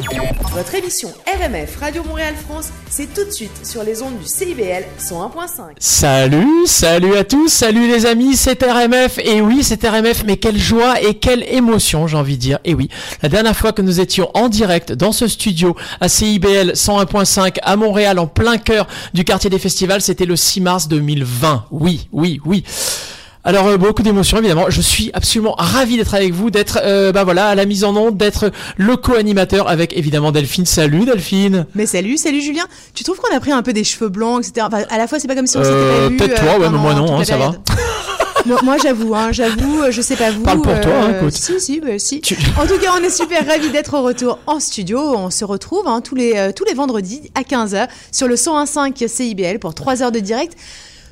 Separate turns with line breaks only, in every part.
Votre émission RMF Radio Montréal France, c'est tout de suite sur les ondes du CIBL 101.5.
Salut, salut à tous, salut les amis, c'est RMF. Et oui, c'est RMF, mais quelle joie et quelle émotion, j'ai envie de dire. Et oui, la dernière fois que nous étions en direct dans ce studio à CIBL 101.5 à Montréal, en plein cœur du quartier des festivals, c'était le 6 mars 2020. Oui, oui, oui. Alors euh, beaucoup d'émotions évidemment. Je suis absolument ravi d'être avec vous, d'être euh, bah voilà à la mise en onde, d'être le co-animateur avec évidemment Delphine. Salut Delphine.
Mais salut, salut Julien. Tu trouves qu'on a pris un peu des cheveux blancs, etc. Enfin, à la fois c'est pas comme si on s'était
Euh,
pas vu.
peut-être toi, ouais, mais moi non, hein, ça va.
moi, moi, j'avoue, hein, j'avoue, je sais pas vous.
Parle pour toi, hein, écoute.
Si, si, bah, si.
Tu-
En tout cas, on est super ravis d'être au retour en studio. On se retrouve hein, tous les tous les vendredis à 15h sur le 101.5 CIBL pour 3 heures de direct.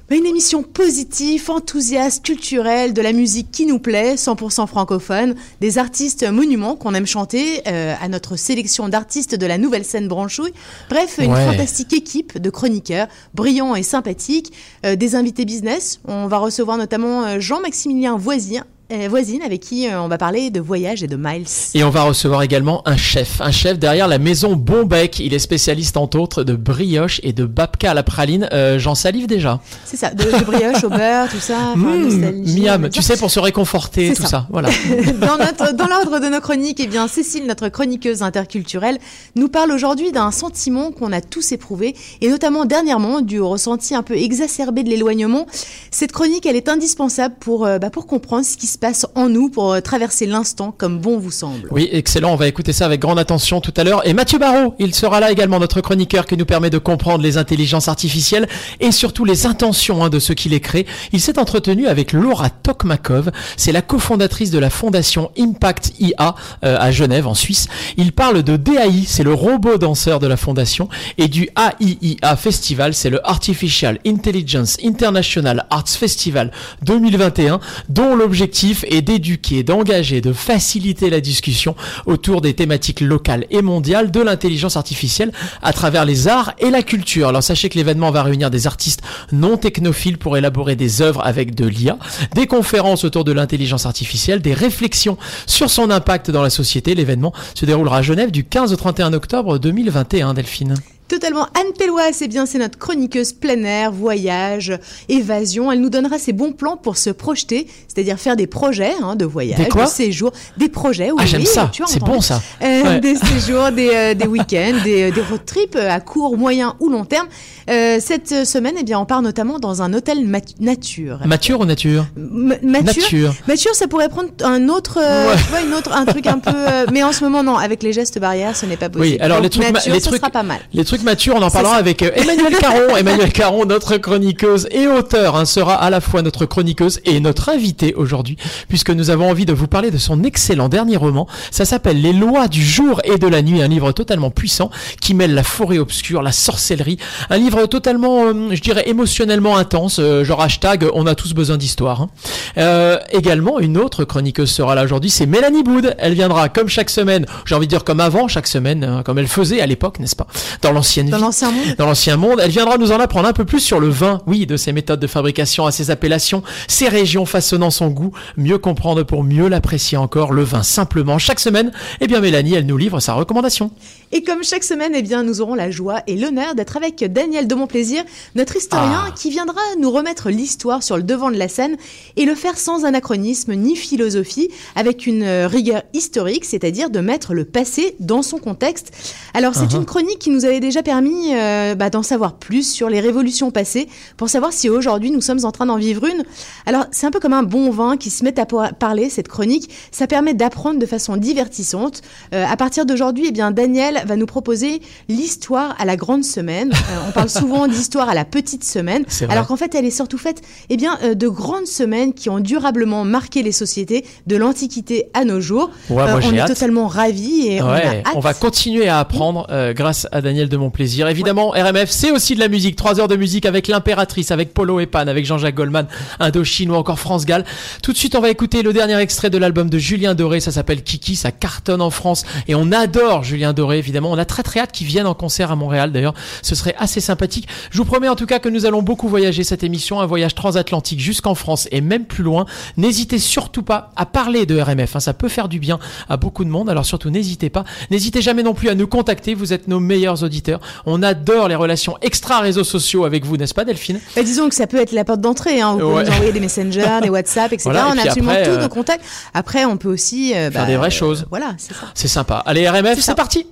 Bah, Une émission positive, enthousiaste, culturelle, de la musique qui nous plaît, 100% francophone, des artistes monuments qu'on aime chanter, euh, à notre sélection d'artistes de la nouvelle scène branchouille. Bref, une
Ouais.
fantastique équipe de chroniqueurs brillants et sympathiques, euh, des invités business. On va recevoir notamment euh, Jean-Maximilien Voisin, Voisine, avec qui euh, on va parler de voyage et de miles.
Et on va recevoir également un chef, un chef derrière la maison Bombec. Il est spécialiste entre autres de brioche et de babka à la praline. Euh, J'en salive déjà.
C'est ça, de, de brioche au beurre, tout ça.
Mmh, miam, tu sais pour se réconforter, tout
ça.
ça. Voilà.
dans l'ordre de nos chroniques, eh bien, Cécile, notre chroniqueuse interculturelle, nous parle aujourd'hui d'un sentiment qu'on a tous éprouvé, et notamment dernièrement du ressenti un peu exacerbé de l'éloignement. Cette chronique, elle est indispensable pour, euh, bah, pour comprendre ce qui se passe en nous, pour euh, traverser l'instant comme bon vous semble.
Oui, excellent. On va écouter ça avec grande attention tout à l'heure. Et Mathieu Barrault, il sera là également, notre chroniqueur qui nous permet de comprendre les intelligences artificielles et surtout les intentions hein, de ceux qui les créent. Il s'est entretenu avec Laura Tokmakov. C'est la cofondatrice de la fondation Impact IA euh, à Genève, en Suisse. Il parle de DAI, c'est le robot danseur de la fondation, et du AIIA Festival, c'est le Artificial Intelligence International Arts Festival 2021, dont l'objectif est d'éduquer, d'engager, de faciliter la discussion autour des thématiques locales et mondiales de l'intelligence artificielle à travers les arts et la culture. Alors sachez que l'événement va réunir des artistes non technophiles pour élaborer des œuvres avec de l'IA, des conférences autour de l'intelligence artificielle, des réflexions sur son impact dans la société. L'événement se déroulera à Genève du 15 au 31 octobre 2021, Delphine.
Totalement. Anne Pellois, c'est bien, c'est notre chroniqueuse plein air, voyage, évasion. Elle nous donnera ses bons plans pour se projeter, c'est-à-dire faire des projets hein, de voyage,
Des quoi
de séjour, des projets. Oui,
Ah, j'aime
oui,
ça. C'est bon, ça.
Euh,
Ouais.
Des séjours, des, euh, des week-ends, des, des road trips euh, à court, moyen ou long terme. Euh, cette euh, semaine, eh bien, on part notamment dans un hôtel mat- nature.
Mature ou nature
M- mature.
Nature.
Mature, ça pourrait prendre un autre, euh,
Ouais.
tu vois, une autre, un truc un peu. euh, mais en ce moment, non, avec les gestes barrières, ce n'est pas possible.
Oui, alors
Donc,
les trucs,
nature,
les
ce
trucs,
sera pas mal.
les trucs matures, on en parlera avec euh, Emmanuel Caron. Emmanuel Caron, notre chroniqueuse et auteur, hein, sera à la fois notre chroniqueuse et notre invitée aujourd'hui, puisque nous avons envie de vous parler de son excellent dernier roman. Ça s'appelle Les lois du jour et de la nuit, un livre totalement puissant qui mêle la forêt obscure, la sorcellerie, un livre totalement, euh, je dirais, émotionnellement intense, euh, genre hashtag on a tous besoin d'histoire. hein. Euh, également, une autre chroniqueuse sera là aujourd'hui, c'est Mélanie Boud. Elle viendra comme chaque semaine, j'ai envie de dire comme avant chaque semaine, hein, comme elle faisait à l'époque, n'est-ce pas Dans l'ancienne
Dans
vie.
l'ancien monde.
Dans l'ancien monde, elle viendra nous en apprendre un peu plus sur le vin, oui, de ses méthodes de fabrication, à ses appellations, ses régions façonnant son goût, mieux comprendre pour mieux l'apprécier encore, le vin simplement. Chaque semaine, eh bien Mélanie, elle nous livre sa recommandation.
Et comme chaque semaine, eh bien, nous aurons la joie et l'honneur d'être avec Daniel de Montplaisir, notre historien
Ah.
qui viendra nous remettre l'histoire sur le devant de la scène et le faire sans anachronisme ni philosophie, avec une euh, rigueur historique, c'est-à-dire de mettre le passé dans son contexte. Alors, c'est
Uh-huh.
une chronique qui nous avait déjà permis euh, bah, d'en savoir plus sur les révolutions passées, pour savoir si aujourd'hui nous sommes en train d'en vivre une. Alors, c'est un peu comme un bon vin qui se met à parler, cette chronique. Ça permet d'apprendre de façon divertissante. Euh, à partir d'aujourd'hui, eh bien, Daniel va nous proposer l'histoire à la grande semaine. Euh, on parle souvent d'histoire à la petite semaine, alors qu'en fait, elle est surtout faite eh bien, euh, de grandes semaines qui ont durablement marqué les sociétés de l'Antiquité à nos jours.
Ouais, moi,
Euh, on est
hâte.
totalement ravis et on a
Ouais,
hâte.
on va continuer à apprendre euh, grâce à Daniel de mon plaisir. Évidemment, RMF, c'est aussi de la musique. Trois heures de musique avec l'impératrice, avec Polo et Pan, avec Jean-Jacques Goldman, Indochine ou encore France Gall. Tout de suite, on va écouter le dernier extrait de l'album de Julien Doré. Ça s'appelle Kiki. Ça cartonne en France et on adore Julien Doré, évidemment. On a très très hâte qu'il vienne en concert à Montréal. D'ailleurs, ce serait assez sympathique. Je vous promets en tout cas que nous allons beaucoup voyager cette émission, un voyage transatlantique jusqu'en France et même plus loin. N'hésitez surtout pas à parler de RMF. Hein. Ça peut faire du bien à beaucoup de monde. Alors surtout, n'hésitez pas. N'hésitez jamais non plus à nous contacter. Vous êtes nos meilleurs auditeurs. On adore les relations extra réseaux sociaux avec vous, n'est-ce pas, Delphine?
Bah, disons que ça peut être la porte d'entrée. Hein. Vous pouvez
Ouais.
nous envoyer des messengers, des WhatsApp, etc.
Voilà, et
on a absolument tous
euh,
nos contacts. Après, on peut aussi euh,
faire
bah,
des vraies
euh,
choses.
Voilà, c'est ça.
C'est sympa. Allez, RMF,
C'est
parti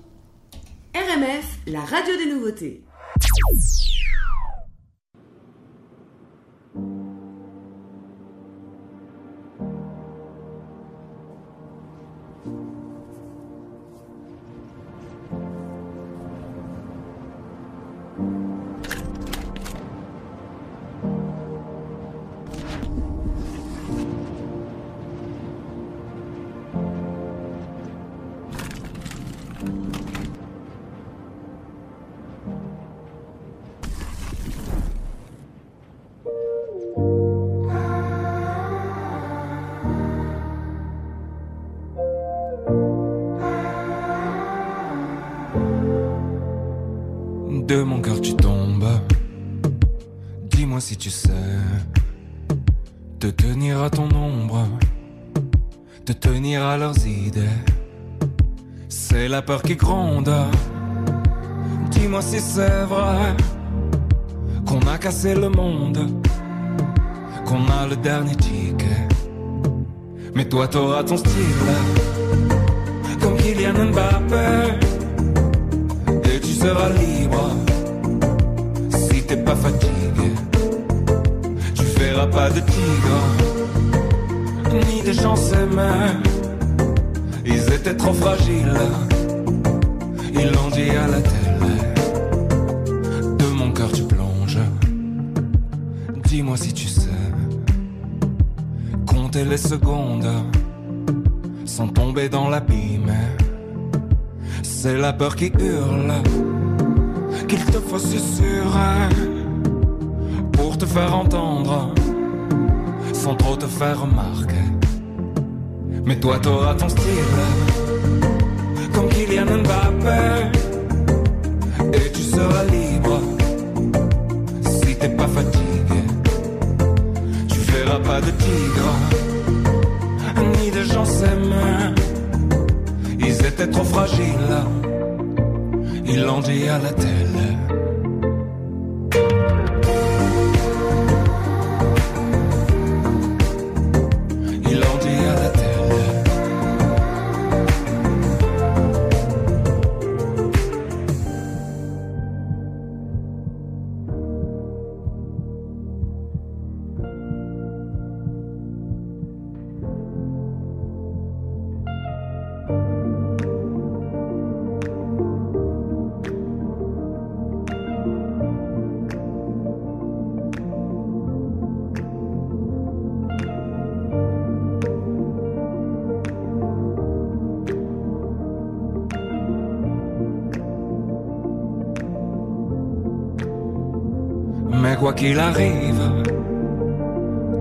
RMF, la radio des nouveautés.
De mon cœur tu tombes. Dis-moi si tu sais te tenir à ton ombre, te tenir à leurs idées. C'est la peur qui gronde. Dis-moi si c'est vrai qu'on a cassé le monde, qu'on a le dernier ticket. Mais toi t'auras ton style, comme Kylian Mbappé seras libre si t'es pas fatigué. Tu verras pas de tigre ni de gens s'aimer. Ils étaient trop fragiles, ils l'ont dit à la télé. De mon cœur tu plonges. Dis-moi si tu sais compter les secondes sans tomber dans l'abîme. C'est la peur qui hurle qu'il te faut susurrer pour te faire entendre sans trop te faire remarquer. Mais toi t'auras ton style comme Kylian Mbappé et tu seras libre si t'es pas fatigué. Tu verras pas de tigre ni de gens s'aimer. Ils étaient trop fragiles. Ils l'ont dit à la télé. Quoi qu'il arrive,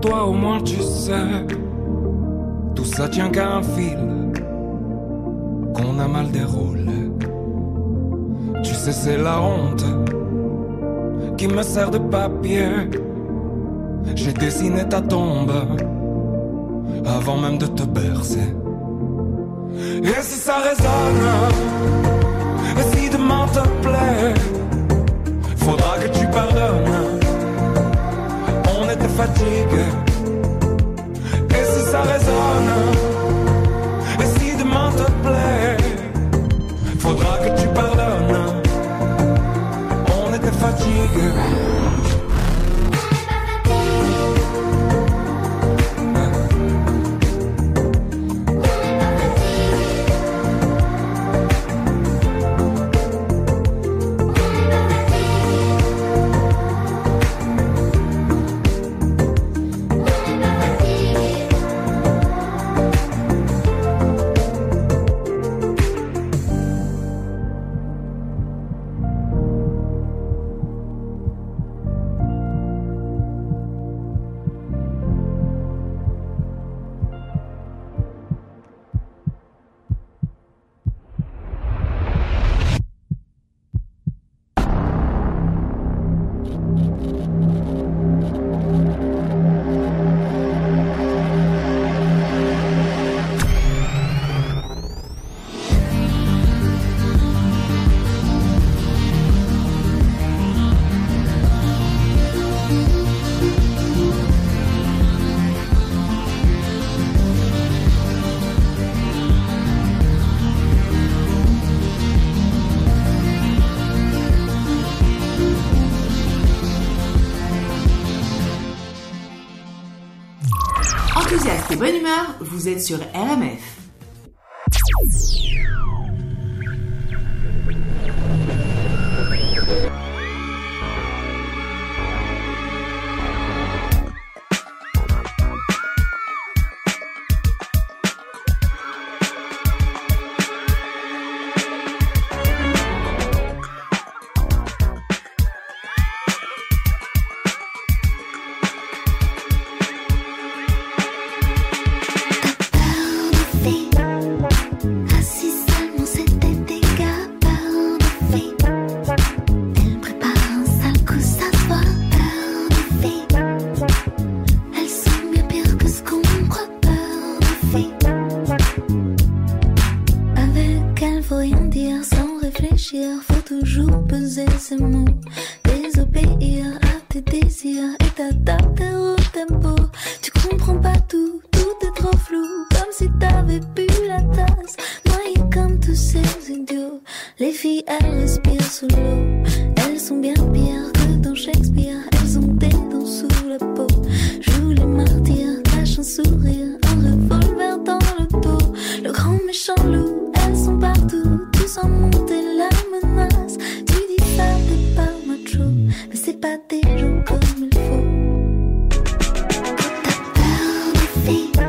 toi au moins tu sais, tout ça tient qu'à un fil qu'on a mal déroulé. Tu sais, c'est la honte qui me sert de papier. J'ai dessiné ta tombe avant même de te bercer. Et si ça résonne, et si demain te plaît, faudra que tu pardonnes. Fatigués. Et si ça résonne, et si demain te plaît, faudra que tu pardonnes. On était fatigués.
Sur RMF. coffee.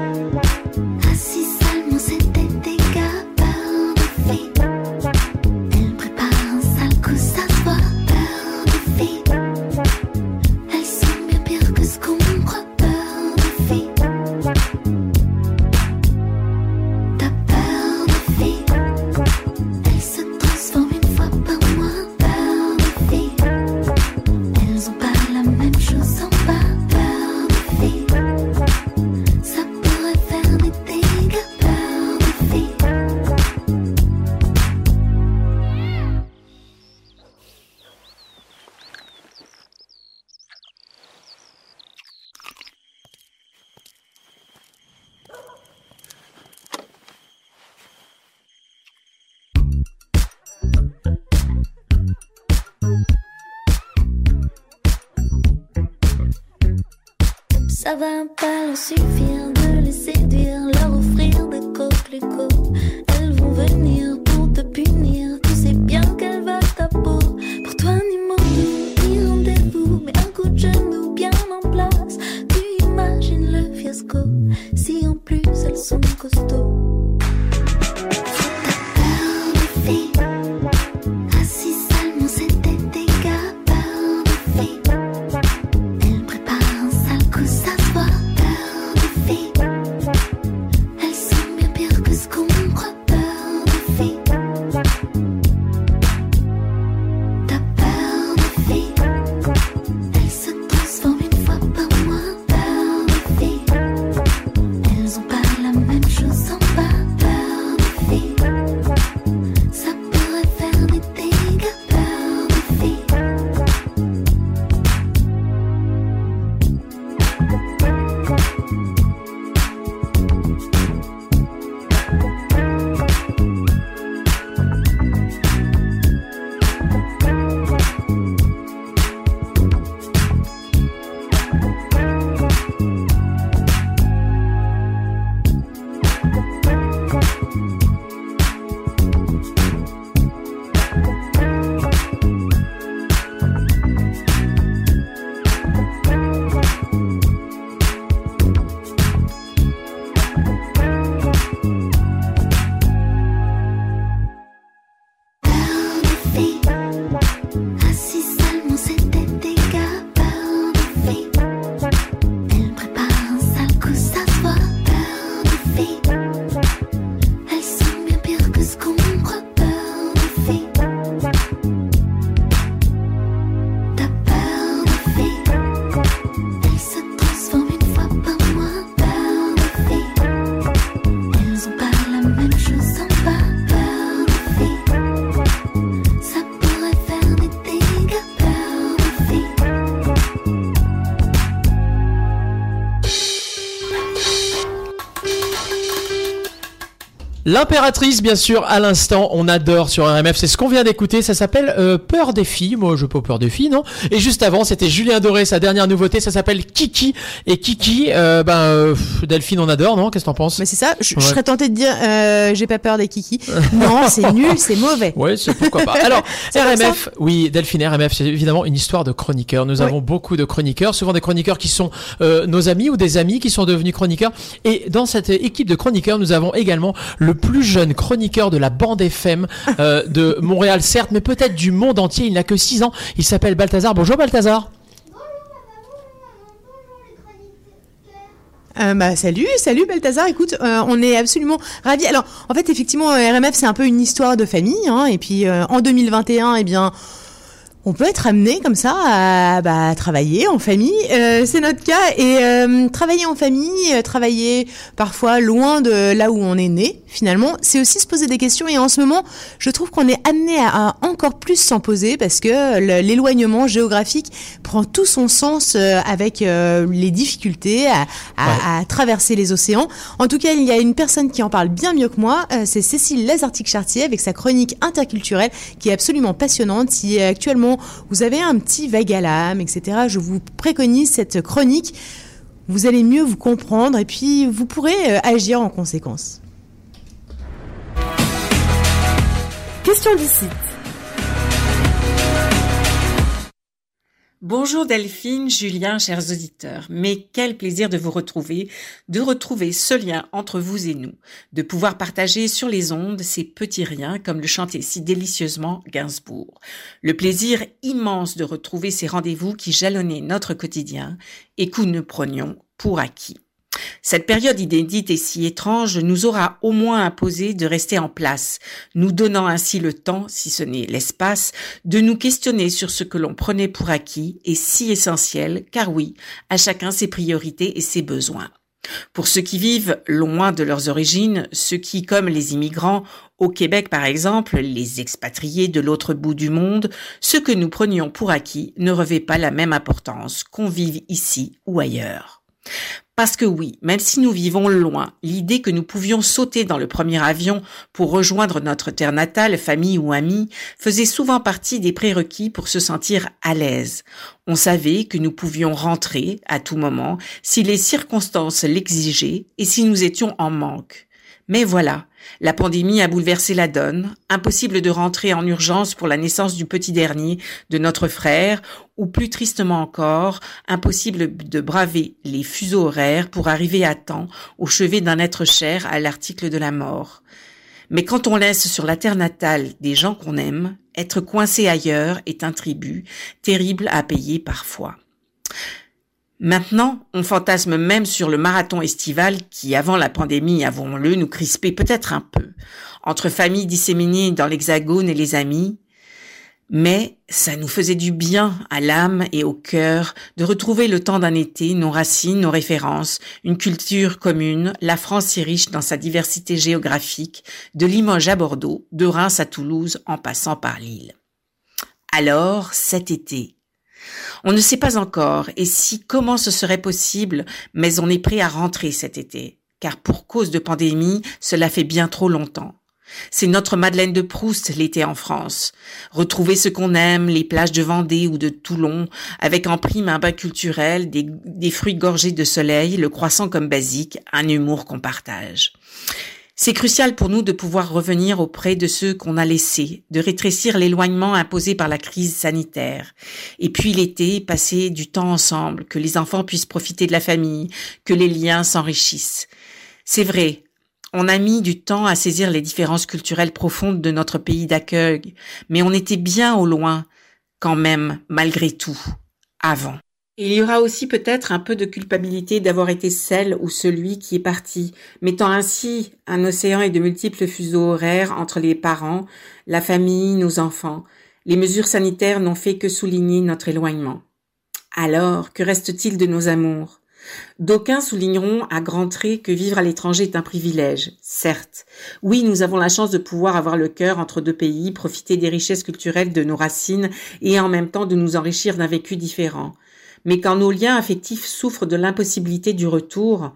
Ça va pas suffire
L'impératrice, bien sûr, à l'instant, on adore sur RMF. C'est ce qu'on vient d'écouter. Ça s'appelle euh, Peur des filles. Moi, je pas peur des filles, non? Et juste avant, c'était Julien Doré, sa dernière nouveauté. Ça s'appelle Kiki. Et Kiki, euh, ben, euh, Delphine, on adore, non? Qu'est-ce que t'en penses?
Mais c'est ça, je, serais tentée de dire euh, j'ai pas peur des kikis. non, c'est nul, c'est mauvais.
Ouais, c'est pourquoi pas. Alors, RMF, oui, Delphine, RMF, c'est évidemment une histoire de chroniqueurs. Nous avons beaucoup de chroniqueurs, souvent des chroniqueurs qui sont euh, nos amis ou des amis qui sont devenus chroniqueurs. Et dans cette équipe de chroniqueurs, nous avons également le plus jeune chroniqueur de la bande FM euh, de Montréal, certes, mais peut-être du monde entier. Il n'a que 6 ans. Il s'appelle Balthazar. Bonjour Balthazar.
Euh, bah, salut, salut Balthazar. Écoute, euh, on est absolument ravis. Alors, en fait, effectivement, RMF, c'est un peu une histoire de famille. Hein, et puis, en 2021, eh bien, on peut être amené comme ça à bah, travailler en famille. Euh, c'est notre cas. Et euh, travailler en famille, euh, travailler parfois loin de là où on est né, finalement, c'est aussi se poser des questions. Et en ce moment, je trouve qu'on est amené à, à encore plus s'en poser parce que l'éloignement géographique prend tout son sens euh, avec euh, les difficultés à, à- à traverser les océans. En tout cas, il y a une personne qui en parle bien mieux que moi. c'est Cécile Lazartic-Chartier avec sa chronique interculturelle qui est absolument passionnante. Si euh, actuellement vous avez un petit vague à l'âme, etc., je vous préconise cette chronique. Vous allez mieux vous comprendre et puis vous pourrez euh, agir en conséquence.
Question d'ici.
Bonjour Delphine, Julien, chers auditeurs. Mais quel plaisir de vous retrouver, de retrouver ce lien entre vous et nous, de pouvoir partager sur les ondes ces petits riens comme le chantait si délicieusement Gainsbourg. Le plaisir immense de retrouver ces rendez-vous qui jalonnaient notre quotidien et que nous prenions pour acquis. Cette période inédite et si étrange nous aura au moins imposé de rester en place, nous donnant ainsi le temps, si ce n'est l'espace, de nous questionner sur ce que l'on prenait pour acquis et si essentiel, car oui, à chacun ses priorités et ses besoins. Pour ceux qui vivent loin de leurs origines, ceux qui, comme les immigrants, au Québec par exemple, les expatriés de l'autre bout du monde, ce que nous prenions pour acquis ne revêt pas la même importance qu'on vive ici ou ailleurs. Parce que oui, même si nous vivons loin, l'idée que nous pouvions sauter dans le premier avion pour rejoindre notre terre natale, famille ou amis, faisait souvent partie des prérequis pour se sentir à l'aise. On savait que nous pouvions rentrer à tout moment si les circonstances l'exigeaient et si nous étions en manque. Mais voilà, la pandémie a bouleversé la donne, impossible de rentrer en urgence pour la naissance du petit dernier de notre frère, ou plus tristement encore, impossible de braver les fuseaux horaires pour arriver à temps au chevet d'un être cher à l'article de la mort. Mais quand on laisse sur la terre natale des gens qu'on aime, être coincé ailleurs est un tribut terrible à payer parfois. Maintenant, on fantasme même sur le marathon estival qui, avant la pandémie, avons-le, nous crispait peut-être un peu, entre familles disséminées dans l'hexagone et les amis, mais ça nous faisait du bien à l'âme et au cœur de retrouver le temps d'un été, nos racines, nos références, une culture commune, la France si riche dans sa diversité géographique, de Limoges à Bordeaux, de Reims à Toulouse en passant par Lille. Alors, cet été, on ne sait pas encore et si comment ce serait possible, mais on est prêt à rentrer cet été, car pour cause de pandémie, cela fait bien trop longtemps. C'est notre Madeleine de Proust l'été en France. Retrouver ce qu'on aime, les plages de Vendée ou de Toulon, avec en prime un bain culturel, des, des fruits gorgés de soleil, le croissant comme basique, un humour qu'on partage. C'est crucial pour nous de pouvoir revenir auprès de ceux qu'on a laissés, de rétrécir l'éloignement imposé par la crise sanitaire. Et puis l'été, passer du temps ensemble, que les enfants puissent profiter de la famille, que les liens s'enrichissent. C'est vrai, on a mis du temps à saisir les différences culturelles profondes de notre pays d'accueil, mais on était bien au loin, quand même, malgré tout, avant. Il y aura aussi peut-être un peu de culpabilité d'avoir été celle ou celui qui est parti, mettant ainsi un océan et de multiples fuseaux horaires entre les parents, la famille, nos enfants. Les mesures sanitaires n'ont fait que souligner notre éloignement. Alors, que reste-t-il de nos amours? D'aucuns souligneront à grands traits que vivre à l'étranger est un privilège, certes. Oui, nous avons la chance de pouvoir avoir le cœur entre deux pays, profiter des richesses culturelles de nos racines et en même temps de nous enrichir d'un vécu différent mais quand nos liens affectifs souffrent de l'impossibilité du retour,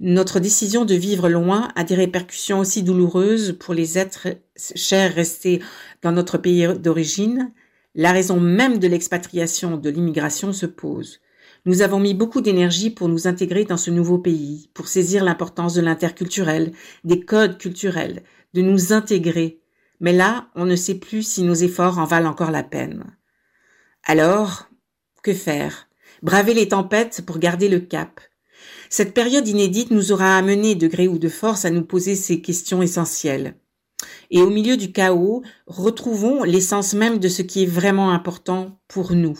Notre décision de vivre loin a des répercussions aussi douloureuses pour les êtres chers restés dans notre pays d'origine. La raison même de l'expatriation, de l'immigration se pose. Nous avons mis beaucoup d'énergie pour nous intégrer dans ce nouveau pays, pour saisir l'importance de l'interculturel, des codes culturels, de nous intégrer. Mais là, on ne sait plus si nos efforts en valent encore la peine. Alors, que faire? Braver les tempêtes pour garder le cap. Cette période inédite nous aura amené, de gré ou de force, à nous poser ces questions essentielles. Et au milieu du chaos, retrouvons l'essence même de ce qui est vraiment important pour nous.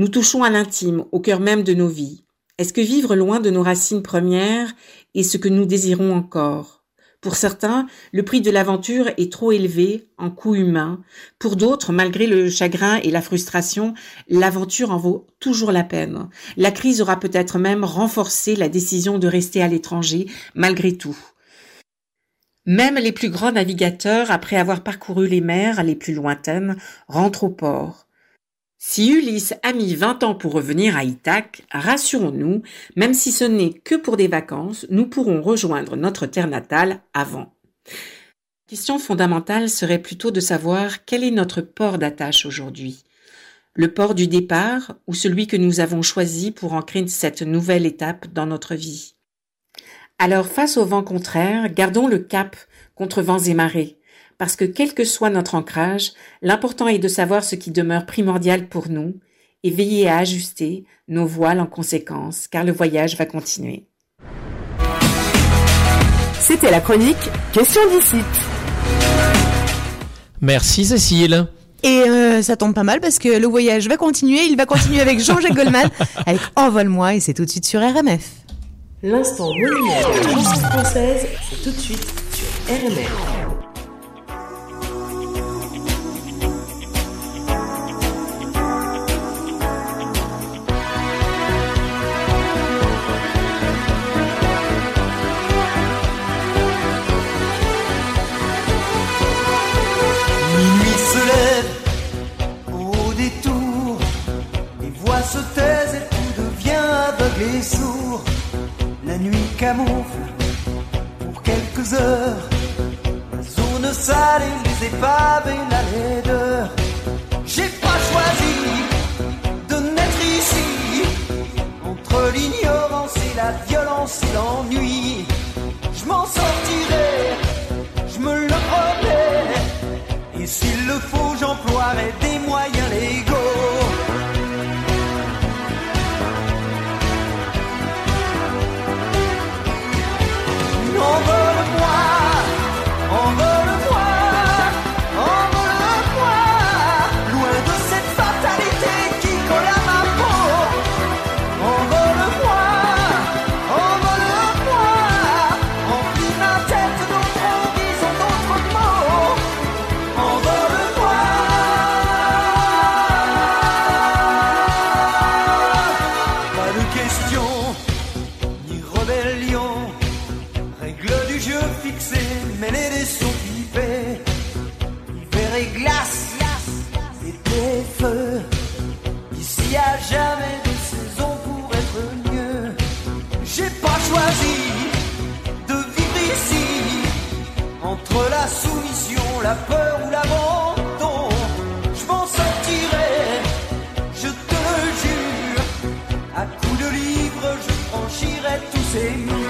Nous touchons à l'intime, au cœur même de nos vies. Est-ce que vivre loin de nos racines premières est ce que nous désirons encore? Pour certains, le prix de l'aventure est trop élevé en coût humain. Pour d'autres, malgré le chagrin et la frustration, l'aventure en vaut toujours la peine. La crise aura peut-être même renforcé la décision de rester à l'étranger malgré tout. Même les plus grands navigateurs, après avoir parcouru les mers les plus lointaines, rentrent au port. Si Ulysse a mis vingt ans pour revenir à Ithaque, rassurons-nous, même si ce n'est que pour des vacances, nous pourrons rejoindre notre terre natale avant. La question fondamentale serait plutôt de savoir quel est notre port d'attache aujourd'hui. Le port du départ ou celui que nous avons choisi pour ancrer cette nouvelle étape dans notre vie? Alors face au vent contraire, gardons le cap contre vents et marées parce que quel que soit notre ancrage, l'important est de savoir ce qui demeure primordial pour nous et veiller à ajuster nos voiles en conséquence, car le voyage va continuer.
C'était la chronique Question d'ici.
Merci Cécile.
Et euh, ça tombe pas mal parce que le voyage va continuer. Il va continuer avec Jean-Jacques Goldman avec Envole-moi et c'est tout de suite sur RMF.
L'instant monument de la française, c'est tout de suite sur RMF.
Camoufle pour quelques heures la zone sale et les épaves et la laideur. J'ai pas choisi de naître ici entre l'ignorance et la violence et l'ennui. Je m'en sortirai, feu. Ici y a jamais de saison pour être mieux. J'ai pas choisi de vivre ici entre la soumission, la peur ou l'abandon. Je m'en sortirai, je te jure. À coups de livre, je franchirai tous ces murs.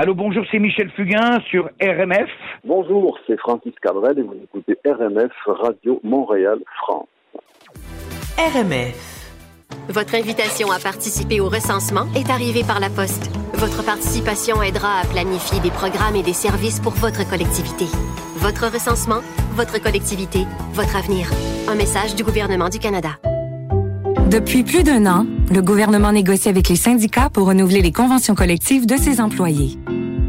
Allô, bonjour, c'est Michel Fugain sur RMF.
Bonjour, c'est Francis Cabrel et vous écoutez RMF Radio Montréal France.
RMF.
Votre invitation à participer au recensement est arrivée par la poste. Votre participation aidera à planifier des programmes et des services pour votre collectivité. Votre recensement, votre collectivité, votre avenir. Un message du gouvernement du Canada.
Depuis plus d'un an, le gouvernement négocie avec les syndicats pour renouveler les conventions collectives de ses employés.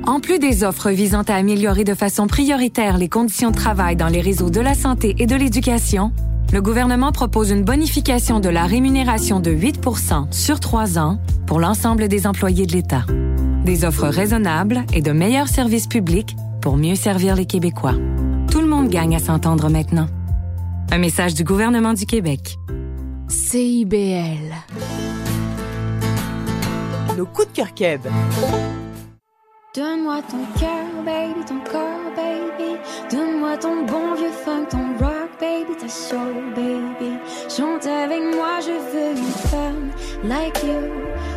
En plus des offres visant à améliorer de façon prioritaire les conditions de travail dans les réseaux de la santé et de l'éducation, le gouvernement propose une bonification de la rémunération de 8% sur trois ans pour l'ensemble des employés de l'État. Des offres raisonnables et de meilleurs services publics pour mieux servir les Québécois. Tout le monde gagne à s'entendre maintenant. Un message du gouvernement du Québec.
CIBL. Nos coups de cœur.
Donne-moi ton cœur, baby, ton corps, baby. Donne-moi ton bon vieux funk, ton rock, baby, ta soul, baby. Chante avec moi, je veux une femme like you.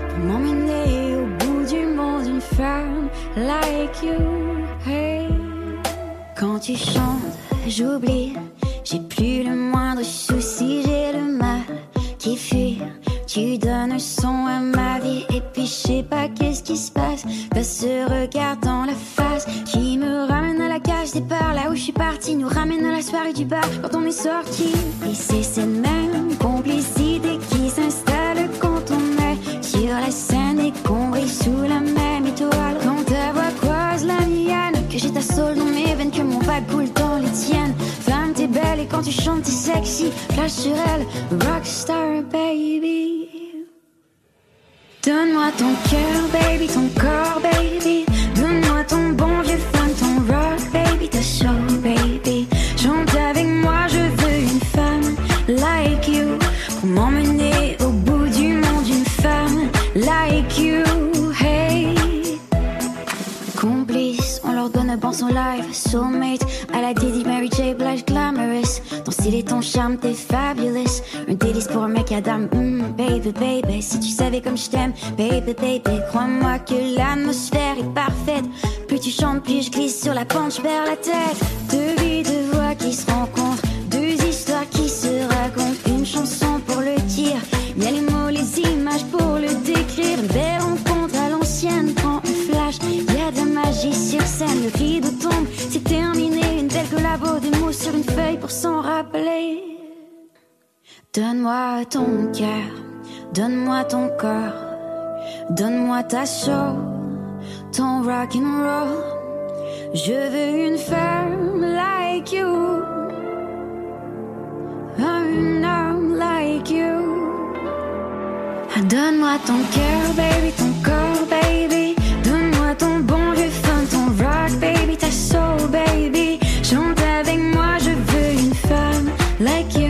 Pour m'emmener au bout du monde, une femme like you. Hey. Quand tu chantes, j'oublie. J'ai plus le moindre souci, j'ai le mal qui fuit. Tu donnes son à ma vie et puis je sais pas qu'est-ce qui se passe. T'as ce regard dans la face qui me ramène à la cage départ. Là où je suis parti, nous ramène à la soirée du bar quand on est sorti. Et c'est cette même complicité qui s'installe quand on est sur la scène et qu'on brille sous la même étoile. Quand ta voix croise la mienne, que j'ai ta soul dans mes veines, que mon pas coule dans quand tu chantes, t'es sexy. Flash sur elle, rockstar baby. Donne-moi ton cœur, baby, ton corps, baby. Donne-moi ton bon vieux bon son live. Soulmate, à la Diddy, Mary J. Blige, glamorous. Ton style et ton charme, t'es fabulous. Un délice pour un mec à dame. Mm, baby, baby, si tu savais comme je t'aime, baby, baby. Crois-moi que l'atmosphère est parfaite. Plus tu chantes, plus je glisse sur la pente, je la tête. Deux vies, deux voix qui se rencontrent. Sur une feuille pour s'en rappeler. Donne-moi ton cœur, donne-moi ton corps, donne-moi ta soul, ton rock and roll. Je veux une femme like you, un homme like you. Donne-moi ton cœur, baby, ton corps, baby. Donne-moi ton bon vieux fun, ton rock, baby, ta soul, baby. Like you.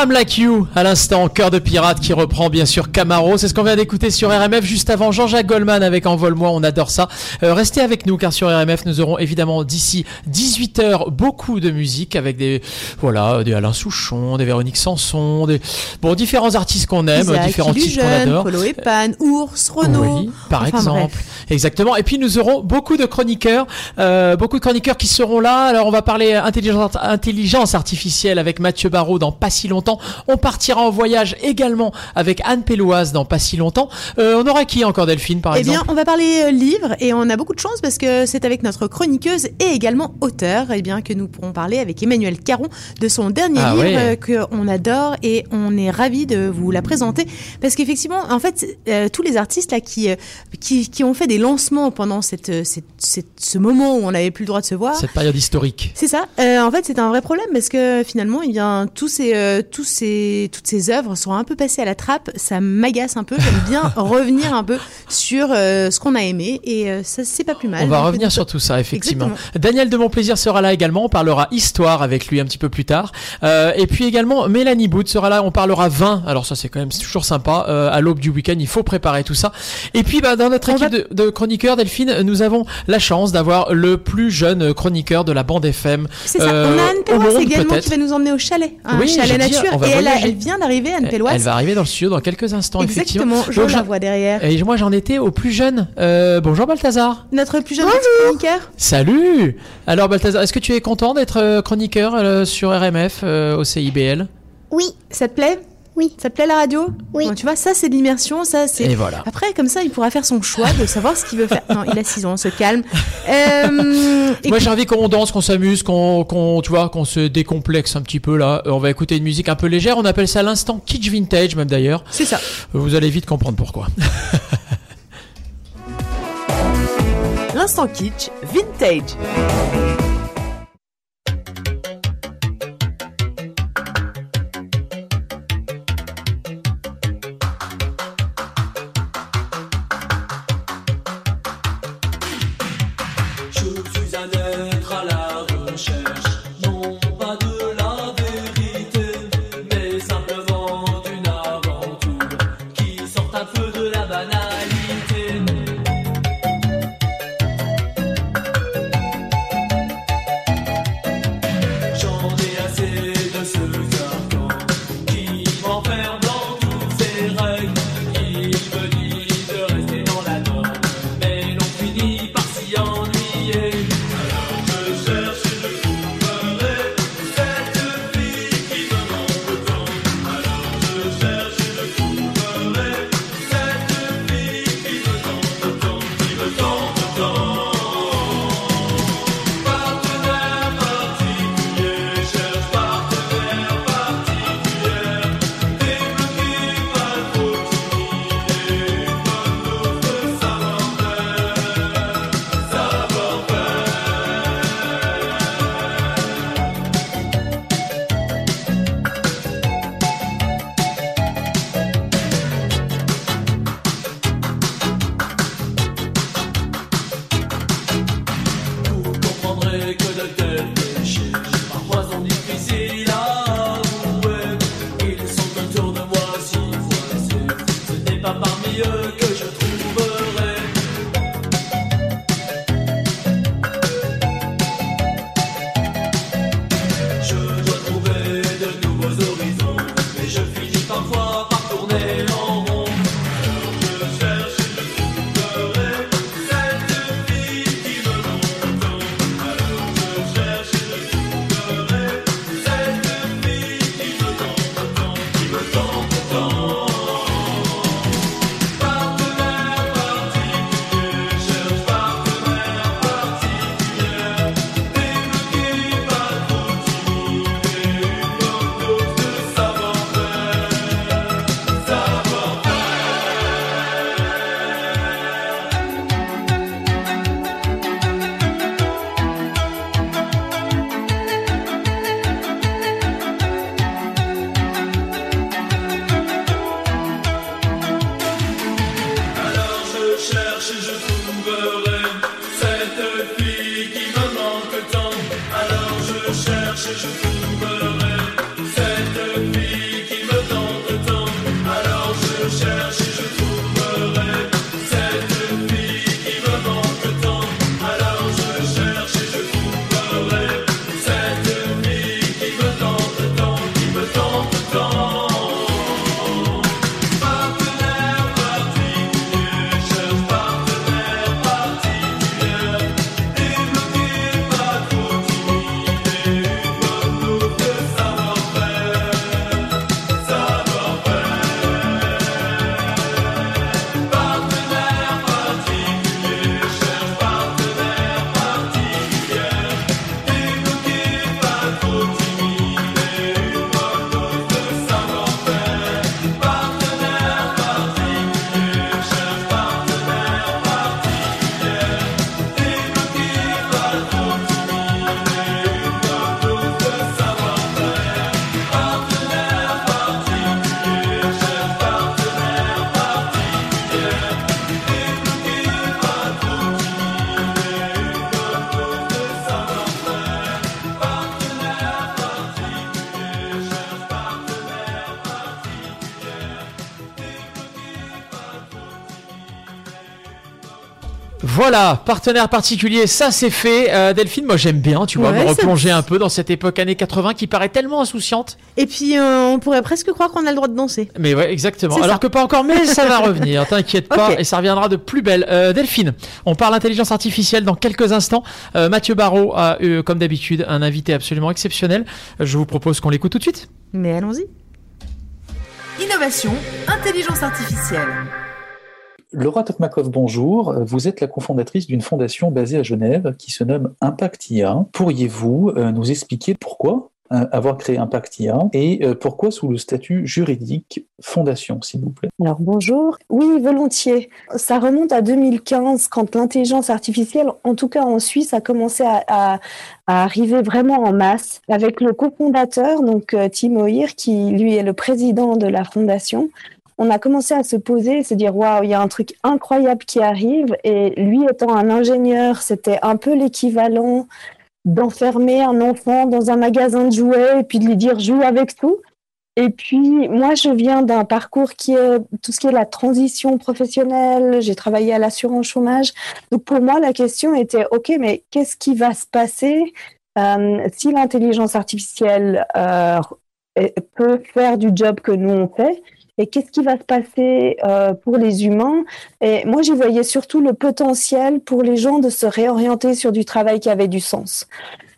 Femme Like You,
à l'instant, Cœur de Pirate qui reprend bien sûr Camaro. C'est ce qu'on vient d'écouter sur RMF juste avant Jean-Jacques Goldman avec Envole-moi, on adore ça. Euh, restez avec nous car sur RMF nous aurons évidemment d'ici 18h beaucoup de musique avec des, voilà, des Alain Souchon, des Véronique Sanson, des, bon, différents artistes qu'on aime,
Isaac
différents titres qu'on adore.
Polo et Pan, Ours, Renault.
Oui, par
Enfin,
exemple.
bref.
Exactement. Et puis nous aurons beaucoup de chroniqueurs, euh, beaucoup de chroniqueurs qui seront là. Alors on va parler intelligence, intelligence artificielle avec Mathieu Barraud dans pas si longtemps. On partira en voyage également avec Anne Péloise dans pas si longtemps. Euh, on aura qui encore Delphine par
Eh
exemple
bien, on va parler euh, livre et on a beaucoup de chance parce que c'est avec notre chroniqueuse et également auteur eh bien, que nous pourrons parler avec Emmanuel Caron de son dernier
Ah
livre
ouais.
euh, qu'on adore et on est ravis de vous la présenter parce qu'effectivement, en fait, euh, tous les artistes là qui, qui, qui ont fait des lancements pendant cette, cette, cette- ce moment où on n'avait plus le droit de se voir,
Cette période historique.
c'est ça. Euh, en fait, c'est un vrai problème parce que finalement, eh bien, tous ces, tous ces, toutes ces œuvres sont un peu passées à la trappe. Ça m'agace un peu. J'aime bien revenir un peu sur euh, ce qu'on a aimé et euh, ça, c'est pas plus mal.
On va revenir sur tout ça, effectivement.
Exactement.
Daniel de Montplaisir sera là également. On parlera histoire avec lui un petit peu plus tard. Euh, et puis également, Mélanie Boot sera là. On parlera vin. Alors ça, c'est quand même toujours sympa. À l'aube du week-end, il faut préparer tout ça. Et puis, bah, dans notre équipe de, de chroniqueurs, Delphine, nous avons la chance d'avoir le plus jeune chroniqueur de la bande FM.
C'est ça. on a Anne
monde,
également qui va nous emmener au chalet, un
Oui,
chalet nature. Et elle, elle vient d'arriver, Anne Péloise.
Elle va arriver dans le studio dans quelques instants,
Exactement.
effectivement.
Je
Donc,
la vois derrière.
Et moi, j'en étais au plus jeune. Euh, bonjour Balthazar.
Notre plus jeune chroniqueur.
Salut Alors Balthazar, est-ce que tu es content d'être euh, chroniqueur euh, sur RMF euh, au CIBL
Oui. Ça te plaît? Oui. Ça te plaît la radio Oui. tu vois, ça c'est de l'immersion, ça c'est.
Et voilà.
Après, comme ça, il pourra faire son choix de savoir ce qu'il veut faire. Non, il a 6 ans, on se calme. Euh,
Moi j'ai envie qu'on danse, qu'on s'amuse, qu'on, qu'on, tu vois, qu'on se décomplexe un petit peu là. Euh, On va écouter une musique un peu légère. On appelle ça l'instant kitsch vintage même d'ailleurs.
C'est ça.
Vous allez vite comprendre pourquoi.
L'instant kitsch vintage.
Voilà, partenaire particulier, ça c'est fait. Euh, Delphine, moi j'aime bien, tu vois,
Ouais,
me replonger un peu dans cette époque années 80 qui paraît tellement insouciante.
Et puis, euh, on pourrait presque croire qu'on a le droit de danser.
Mais ouais, exactement. Alors
ça.
que pas encore, mais ça va revenir, t'inquiète pas, et ça reviendra de plus belle. Euh, Delphine, on parle intelligence artificielle dans quelques instants. Euh, Mathieu Barrault a, euh, comme d'habitude, un invité absolument exceptionnel. Je vous propose qu'on l'écoute tout de suite.
Mais allons-y.
Innovation, intelligence artificielle.
Laura Tokmakov, bonjour. Vous êtes la cofondatrice d'une fondation basée à Genève qui se nomme Impact IA. Pourriez-vous euh, nous expliquer pourquoi euh, avoir créé Impact IA et euh, pourquoi sous le statut juridique fondation, s'il vous plaît?
Alors bonjour. Oui, volontiers. Ça remonte à 2015 quand l'intelligence artificielle, en tout cas en Suisse, a commencé à, arriver vraiment en masse avec le cofondateur, donc Tim O'Hear, qui lui est le président de la fondation. On a commencé à se poser se dire waouh, il y a un truc incroyable qui arrive. Et lui étant un ingénieur, c'était un peu l'équivalent d'enfermer un enfant dans un magasin de jouets et puis de lui dire joue avec tout. Et puis, moi, je viens d'un parcours qui est tout ce qui est la transition professionnelle. J'ai travaillé à l'assurance chômage. Donc, pour moi, la question était, OK, mais qu'est-ce qui va se passer euh, si l'intelligence artificielle euh, peut faire du job que nous, on fait? Et qu'est-ce qui va se passer euh, pour les humains? Et moi, j'y voyais surtout le potentiel pour les gens de se réorienter sur du travail qui avait du sens.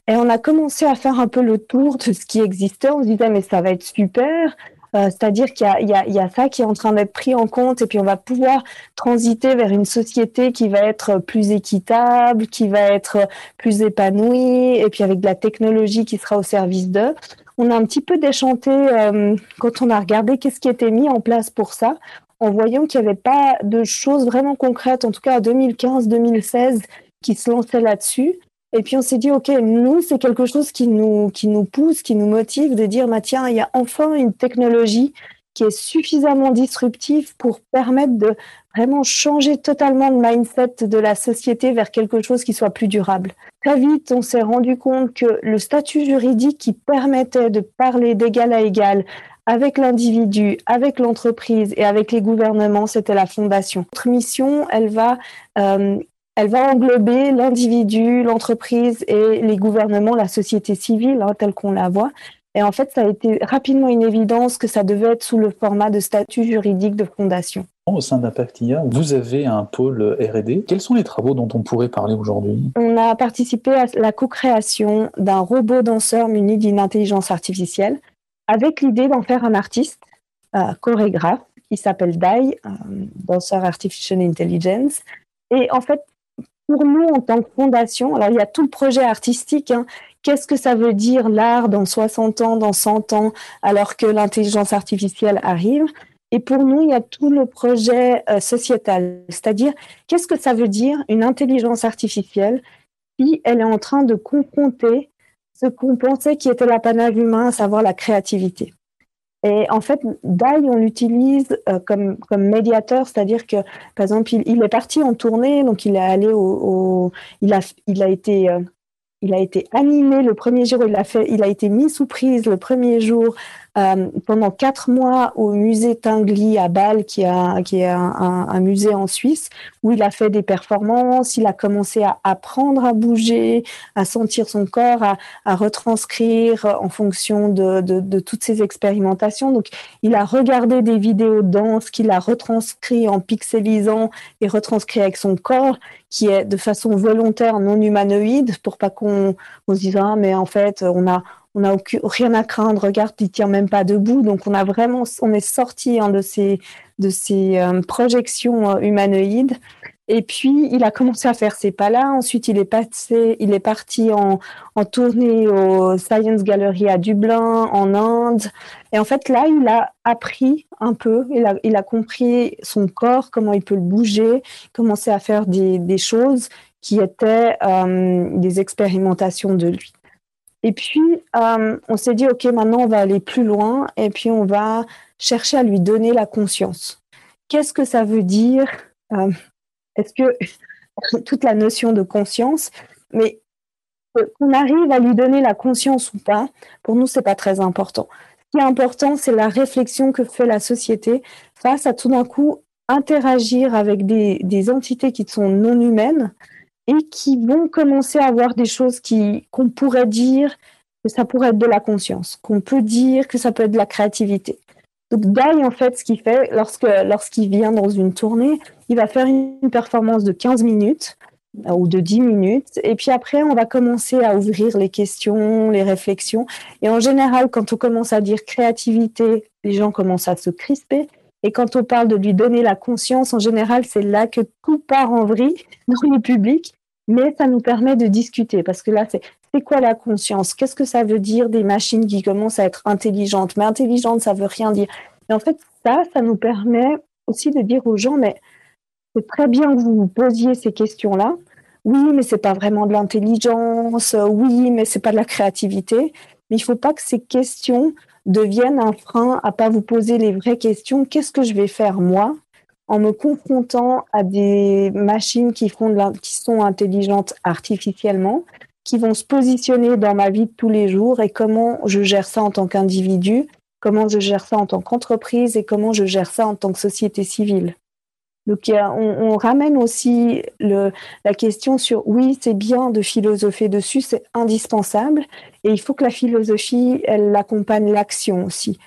Et on a commencé à faire un peu le tour de ce qui existait. On se disait, mais ça va être super. Euh, C'est-à-dire qu'il y y a ça qui est en train d'être pris en compte et puis on va pouvoir transiter vers une société qui va être plus équitable, qui va être plus épanouie et puis avec de la technologie qui sera au service d'eux. On a un petit peu déchanté euh, quand on a regardé qu'est-ce qui était mis en place pour ça en voyant qu'il n'y avait pas de choses vraiment concrètes, en tout cas à 2015-2016, qui se lançaient là-dessus. Et puis on s'est dit, OK, nous, c'est quelque chose qui nous, qui nous pousse, qui nous motive de dire, bah, tiens, il y a enfin une technologie qui est suffisamment disruptive pour permettre de vraiment changer totalement le mindset de la société vers quelque chose qui soit plus durable. Très vite, on s'est rendu compte que le statut juridique qui permettait de parler d'égal à égal avec l'individu, avec l'entreprise et avec les gouvernements, c'était la fondation. Notre mission, elle va euh, elle va englober l'individu, l'entreprise et les gouvernements, la société civile, hein, telle qu'on la voit. Et en fait, ça a été rapidement une évidence que ça devait être sous le format de statut juridique de fondation.
Au sein d'Impact IA, vous avez un pôle R&D. Quels sont les travaux dont on pourrait parler aujourd'hui?
On a participé à la co-création d'un robot danseur muni d'une intelligence artificielle avec l'idée d'en faire un artiste, euh, chorégraphe, qui s'appelle DAI, danseur Artificial Intelligence. Et en fait, pour nous, en tant que fondation, alors il y a tout le projet artistique. hein. Qu'est-ce que ça veut dire l'art dans 60 ans, dans 100 ans, alors que l'intelligence artificielle arrive? Et pour nous, il y a tout le projet euh, sociétal, c'est-à-dire qu'est-ce que ça veut dire une intelligence artificielle si elle est en train de confronter ce qu'on pensait qui était l'apanage humain, à savoir la créativité? Et en fait, DAI, on l'utilise euh, comme, comme médiateur, c'est-à-dire que, par exemple, il, est parti en tournée, donc il est allé au, au- il, a, il, a été, euh, il a été animé le premier jour, il a, fait, il a été mis sous prise le premier jour euh, pendant quatre mois au musée Tinguely à Bâle, qui, est un, musée en Suisse, où il a fait des performances, il a commencé à apprendre à bouger, à sentir son corps, à, retranscrire en fonction de, de, toutes ces expérimentations. Donc, il a regardé des vidéos de danse qu'il a retranscrit en pixelisant et retranscrit avec son corps, qui est de façon volontaire, non humanoïde, pour pas qu'on on se dise ah mais en fait on a on a aucun- rien à craindre. Regarde, il tient même pas debout. Donc on a vraiment on est sorti hein, de ces de ces euh, projections euh, humanoïdes. Et puis, il a commencé à faire ces pas-là. Ensuite, il est passé, il est parti en, en tournée au Science Gallery à Dublin, en Inde. Et en fait, là, il a appris un peu, il a, il a compris son corps, comment il peut le bouger, commencé à faire des, des choses qui étaient euh, des expérimentations de lui. Et puis, euh, on s'est dit, OK, maintenant, on va aller plus loin et puis on va chercher à lui donner la conscience. Qu'est-ce que ça veut dire euh, Est-ce que toute la notion de conscience, mais qu'on arrive à lui donner la conscience ou pas, pour nous, c'est pas très important. Ce qui est important, c'est la réflexion que fait la société face à tout d'un coup interagir avec des, des, entités qui sont non humaines et qui vont commencer à avoir des choses qui qu'on pourrait dire que ça pourrait être de la conscience, qu'on peut dire que ça peut être de la créativité. Donc Dai, en fait, ce qu'il fait, lorsque lorsqu'il vient dans une tournée, il va faire une performance de 15 minutes euh, ou de 10 minutes. Et puis après, on va commencer à ouvrir les questions, les réflexions. Et en général, quand on commence à dire créativité, les gens commencent à se crisper. Et quand on parle de lui donner la conscience, en général, c'est là que tout part en vrille dans le public. Mais ça nous permet de discuter parce que là, c'est quoi la conscience? Qu'est-ce que ça veut dire des machines qui commencent à être intelligentes? Mais intelligente, ça veut rien dire. Et en fait, ça, ça nous permet aussi de dire aux gens, mais c'est très bien que vous vous posiez ces questions-là. Oui, mais c'est pas vraiment de l'intelligence. Oui, mais c'est pas de la créativité. Mais il faut pas que ces questions deviennent un frein à pas vous poser les vraies questions. Qu'est-ce que je vais faire moi en me confrontant à des machines qui, font de qui sont intelligentes artificiellement, qui vont se positionner dans ma vie de tous les jours et comment je gère ça en tant qu'individu, comment je gère ça en tant qu'entreprise et comment je gère ça en tant que société civile? Donc on, ramène aussi le, la question sur oui, c'est bien de philosopher dessus, c'est indispensable, et il faut que la philosophie, elle accompagne l'action aussi.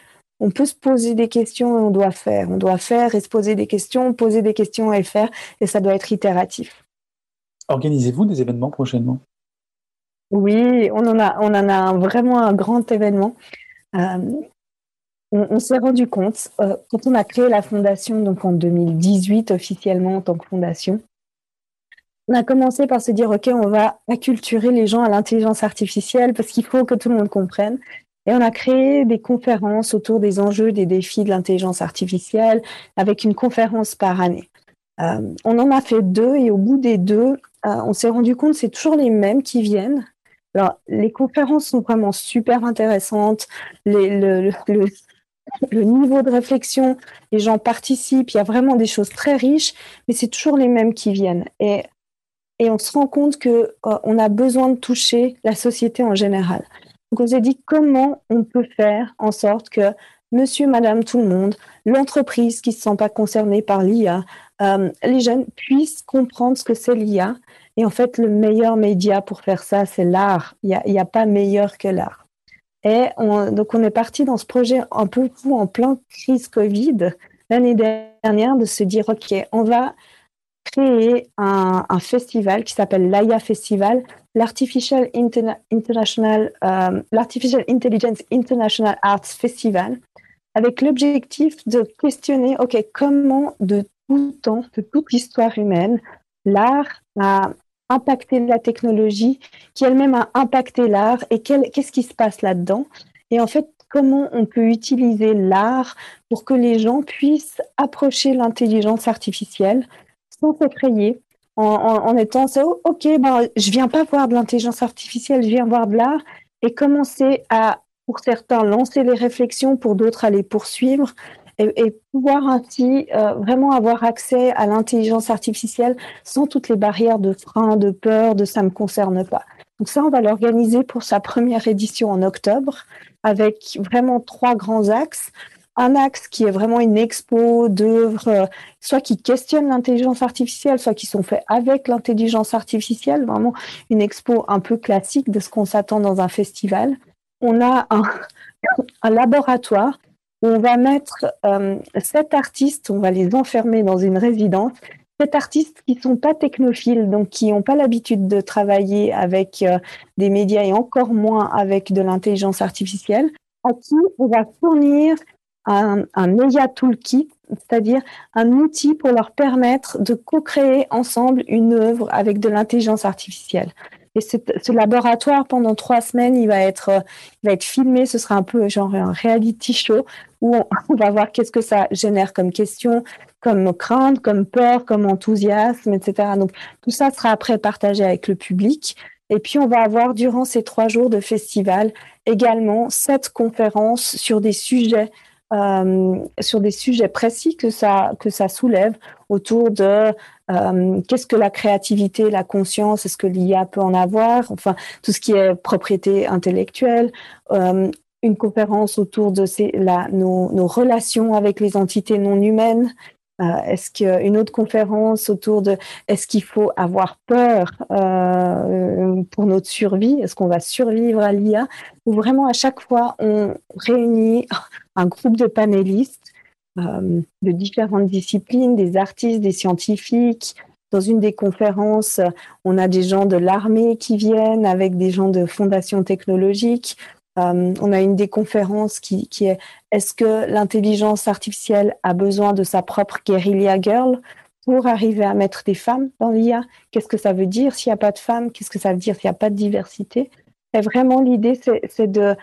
On peut se poser des questions et on doit faire. On doit faire et se poser des questions, poser des questions et faire, et ça doit être itératif.
Organisez-vous des événements prochainement?
Oui, on en a, on en a vraiment un grand événement. Euh, on, s'est rendu compte, euh, quand on a créé la fondation, donc en 2018 officiellement en tant que fondation, on a commencé par se dire, OK, on va acculturer les gens à l'intelligence artificielle parce qu'il faut que tout le monde comprenne. Et on a créé des conférences autour des enjeux, des défis de l'intelligence artificielle, avec une conférence par année. Euh, on en a fait deux et au bout des deux, euh, on s'est rendu compte que c'est toujours les mêmes qui viennent. Alors, les conférences sont vraiment super intéressantes. Le niveau de réflexion, les gens participent, il y a vraiment des choses très riches, mais c'est toujours les mêmes qui viennent. Et, on se rend compte qu'on euh, on a besoin de toucher la société en général. Donc on s'est dit comment on peut faire en sorte que monsieur, madame, tout le monde, l'entreprise qui ne se sent pas concernée par l'IA, euh, les jeunes puissent comprendre ce que c'est l'IA. Et en fait, le meilleur média pour faire ça, c'est l'art. Il n'y a pas meilleur que l'art. Et donc, on est parti dans ce projet un peu en plein crise Covid. L'année dernière de se dire, OK, on va créer un, festival qui s'appelle l'AIA Festival, l'Artificial International, euh, l'Artificial Intelligence International Arts Festival, avec l'objectif de questionner, OK, comment de tout temps, de toute l'histoire humaine, l'art a impacté la technologie, qui elle-même a impacté l'art et qu'est-ce qui se passe là-dedans? Et en fait, comment on peut utiliser l'art pour que les gens puissent approcher l'intelligence artificielle sans s'effrayer, en, en, étant oh, ok, ben, je viens pas voir de l'intelligence artificielle, je viens voir de l'art et commencer à, pour certains, lancer les réflexions, pour d'autres, à les poursuivre et, pouvoir ainsi euh, vraiment avoir accès à l'intelligence artificielle sans toutes les barrières de frein, de peur, de ça ne me concerne pas. Donc ça, on va l'organiser pour sa première édition en octobre avec vraiment trois grands axes. Un axe qui est vraiment une expo d'œuvres, euh, soit qui questionnent l'intelligence artificielle, soit qui sont faits avec l'intelligence artificielle, vraiment une expo un peu classique de ce qu'on s'attend dans un festival. On a un, un laboratoire on va mettre euh, sept artistes, on va les enfermer dans une résidence. Sept artistes qui ne sont pas technophiles, donc qui n'ont pas l'habitude de travailler avec euh, des médias et encore moins avec de l'intelligence artificielle, à qui on va fournir un, un toolkit, c'est-à-dire un outil pour leur permettre de co-créer ensemble une œuvre avec de l'intelligence artificielle. Et ce laboratoire, pendant trois semaines, il va être, euh, il va être filmé. Ce sera un peu genre un reality show où on, va voir qu'est-ce que ça génère comme question, comme crainte, comme peur, comme enthousiasme, etc. Donc tout ça sera après partagé avec le public. Et puis on va avoir durant ces trois jours de festival également sept conférences sur des sujets euh, sur des sujets précis que ça, que ça soulève autour de euh, qu'est-ce que la créativité, la conscience, est-ce que l'IA peut en avoir, enfin tout ce qui est propriété intellectuelle, euh, une conférence autour de nos, relations avec les entités non humaines, Euh, est-ce qu'une autre conférence autour de est-ce qu'il faut avoir peur euh, pour notre survie? Est-ce qu'on va survivre à l'IA Ou vraiment à chaque fois on réunit un groupe de panélistes euh, de différentes disciplines, des artistes, des scientifiques. Dans une des conférences, on a des gens de l'armée qui viennent avec des gens de fondations technologiques. Euh, on a une des conférences qui, est est-ce que l'intelligence artificielle a besoin de sa propre guérilla girl pour arriver à mettre des femmes dans l'IA Qu'est-ce que ça veut dire s'il n'y a pas de femmes? Qu'est-ce que ça veut dire s'il n'y a pas de diversité? Et vraiment, l'idée, c'est de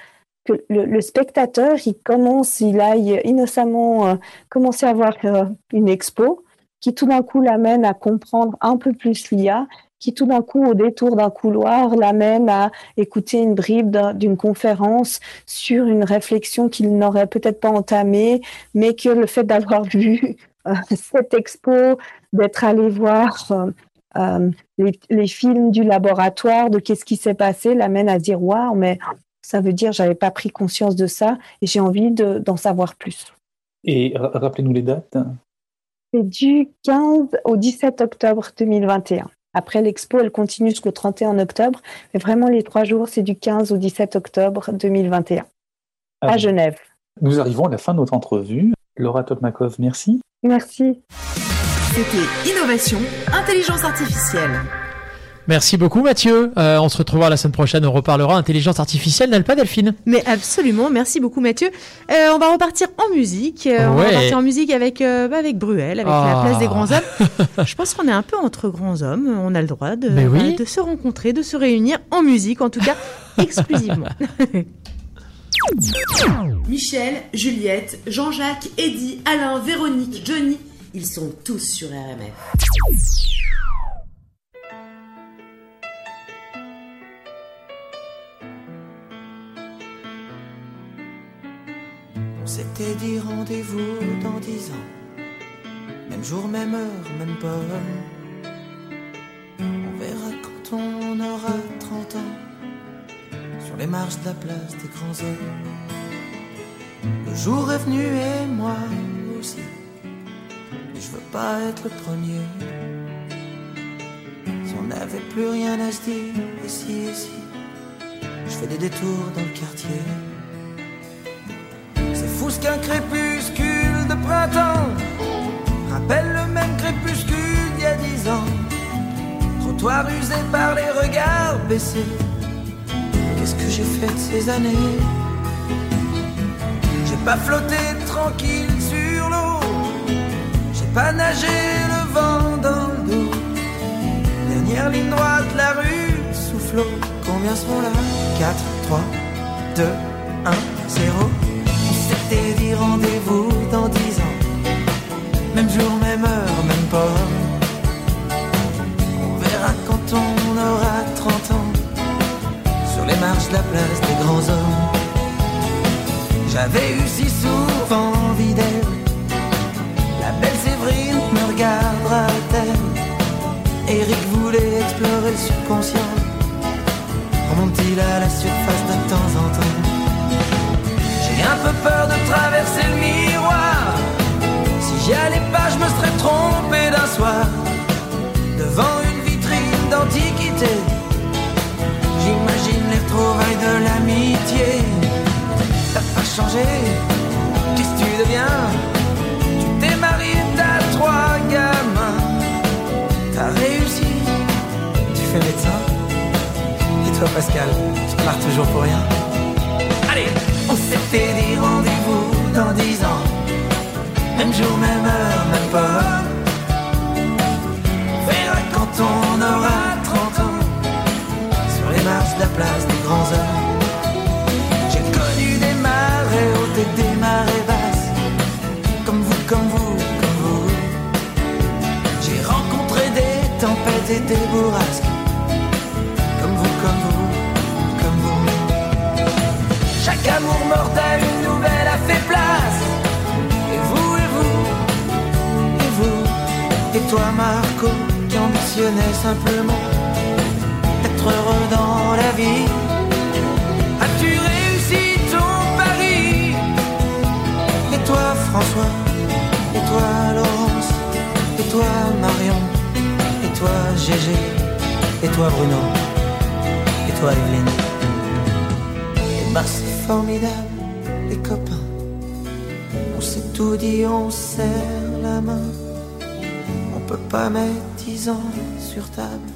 que le, le, spectateur, il commence, il aille innocemment euh, commencer à voir euh, une expo qui tout d'un coup l'amène à comprendre un peu plus l'IA, qui tout d'un coup, au détour d'un couloir, l'amène à écouter une bribe d'une conférence sur une réflexion qu'il n'aurait peut-être pas entamée, mais que le fait d'avoir vu euh, cette expo, d'être allé voir euh, euh, les, les, films du laboratoire, de qu'est-ce qui s'est passé, l'amène à dire waouh, mais ça veut dire j'avais pas pris conscience de ça et j'ai envie d'en savoir plus.
Et rappelez-nous les dates.
C'est du 15 au 17 octobre 2021. Après l'expo, elle continue jusqu'au 31 octobre, mais vraiment les trois jours, c'est du 15 au 17 octobre 2021 à Genève.
Nous arrivons à la fin de notre entrevue. Laura Topmakov, merci.
Merci.
C'était Innovation, Intelligence Artificielle.
Merci beaucoup Mathieu. Euh, on se retrouvera la semaine prochaine. On reparlera intelligence artificielle, n'est-ce pas Delphine
Mais absolument. Merci beaucoup Mathieu. Euh, on va repartir en musique. Euh, On va repartir en musique avec, bah, avec Bruel, avec
Ah.
la place des grands hommes. Je pense qu'on est un peu entre grands hommes. On a le droit de,
oui.
de se rencontrer, de se réunir en musique, en tout cas exclusivement.
Michel, Juliette, Jean-Jacques, Eddy, Alain, Véronique, Johnny, ils sont tous sur RMF.
S'était dit rendez-vous dans dix ans. Même jour, même heure, même pomme. On verra quand on aura 30 ans. Sur les marches de la place des grands hommes. Le jour est venu et moi aussi. Mais je veux pas être le premier. Si on n'avait plus rien à se dire, et si. Je fais des détours dans le quartier. C'est fou ce qu'un crépuscule de printemps rappelle le même crépuscule d'il y a dix ans. Trottoir usé par les regards baissés. Qu'est-ce que j'ai fait de ces années? J'ai pas flotté tranquille sur l'eau. J'ai pas nagé le vent dans le dos. Dernière ligne droite, la rue soufflot. Combien seront là? 4, 3, 2, 1, 0. S'était dit rendez-vous dans 10 ans. Même jour, même heure, même pas. On verra quand on aura 30 ans. Sur les marches de la place des grands hommes. J'avais eu si souvent envie d'elle. La belle Séverine me regardera-t-elle Eric voulait explorer le subconscient. Remonte-t-il à la surface de temps en temps? J'ai un peu peur de traverser le miroir. Si j'y allais pas, je me serais trompé d'un soir. Devant une vitrine d'antiquité. J'imagine les retrouvailles de l'amitié. T'as pas changé, qu'est-ce que tu deviens? Tu t'es marié, t'as trois gamins. T'as réussi, tu fais médecin. Et toi, Pascal, tu marres toujours pour rien. Même jour, même heure, même pas. On verra quand on aura 30 ans. Sur les marches de la place des grands hommes. J'ai connu des marées hautes et des marées basses. Comme vous, comme vous, comme vous. J'ai rencontré des tempêtes et des bourrasques. Comme vous, comme vous, comme vous. Chaque amour mortel, toi, Marco, qui ambitionnais simplement d'être heureux dans la vie. As-tu réussi ton pari? Et toi, François, et toi, Laurence, toi Marion, et toi Gégé, et toi Bruno, et toi Evelyne? Et bah c'est formidable, les copains. On s'est tout dit, on serre la main. Pas mettre dix ans sur table.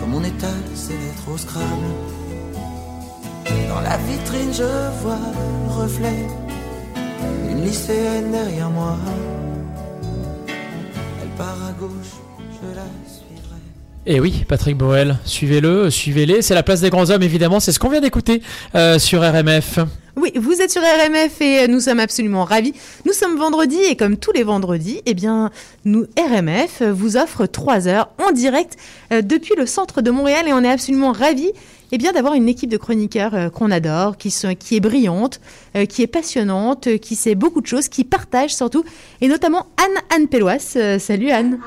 Comme on étale ses lettres au scrabble. Dans la vitrine, je vois le reflet d'une lycéenne derrière moi. Elle part à gauche, je la suivrai.
Et Eh oui, Patrick Boel, suivez-le, suivez-les. C'est la place des grands hommes, évidemment. C'est ce qu'on vient d'écouter euh, sur RMF.
Oui, vous êtes sur RMF et nous sommes absolument ravis. Nous sommes vendredi et comme tous les vendredis, eh bien, nous, RMF vous offre 3 heures en direct euh, depuis le centre de Montréal et on est absolument ravis eh bien, d'avoir une équipe de chroniqueurs euh, qu'on adore, qui, sont, qui est brillante, euh, qui est passionnante, euh, qui sait beaucoup de choses, qui partage surtout, et notamment Anne Anne Pellois. Euh, salut Anne.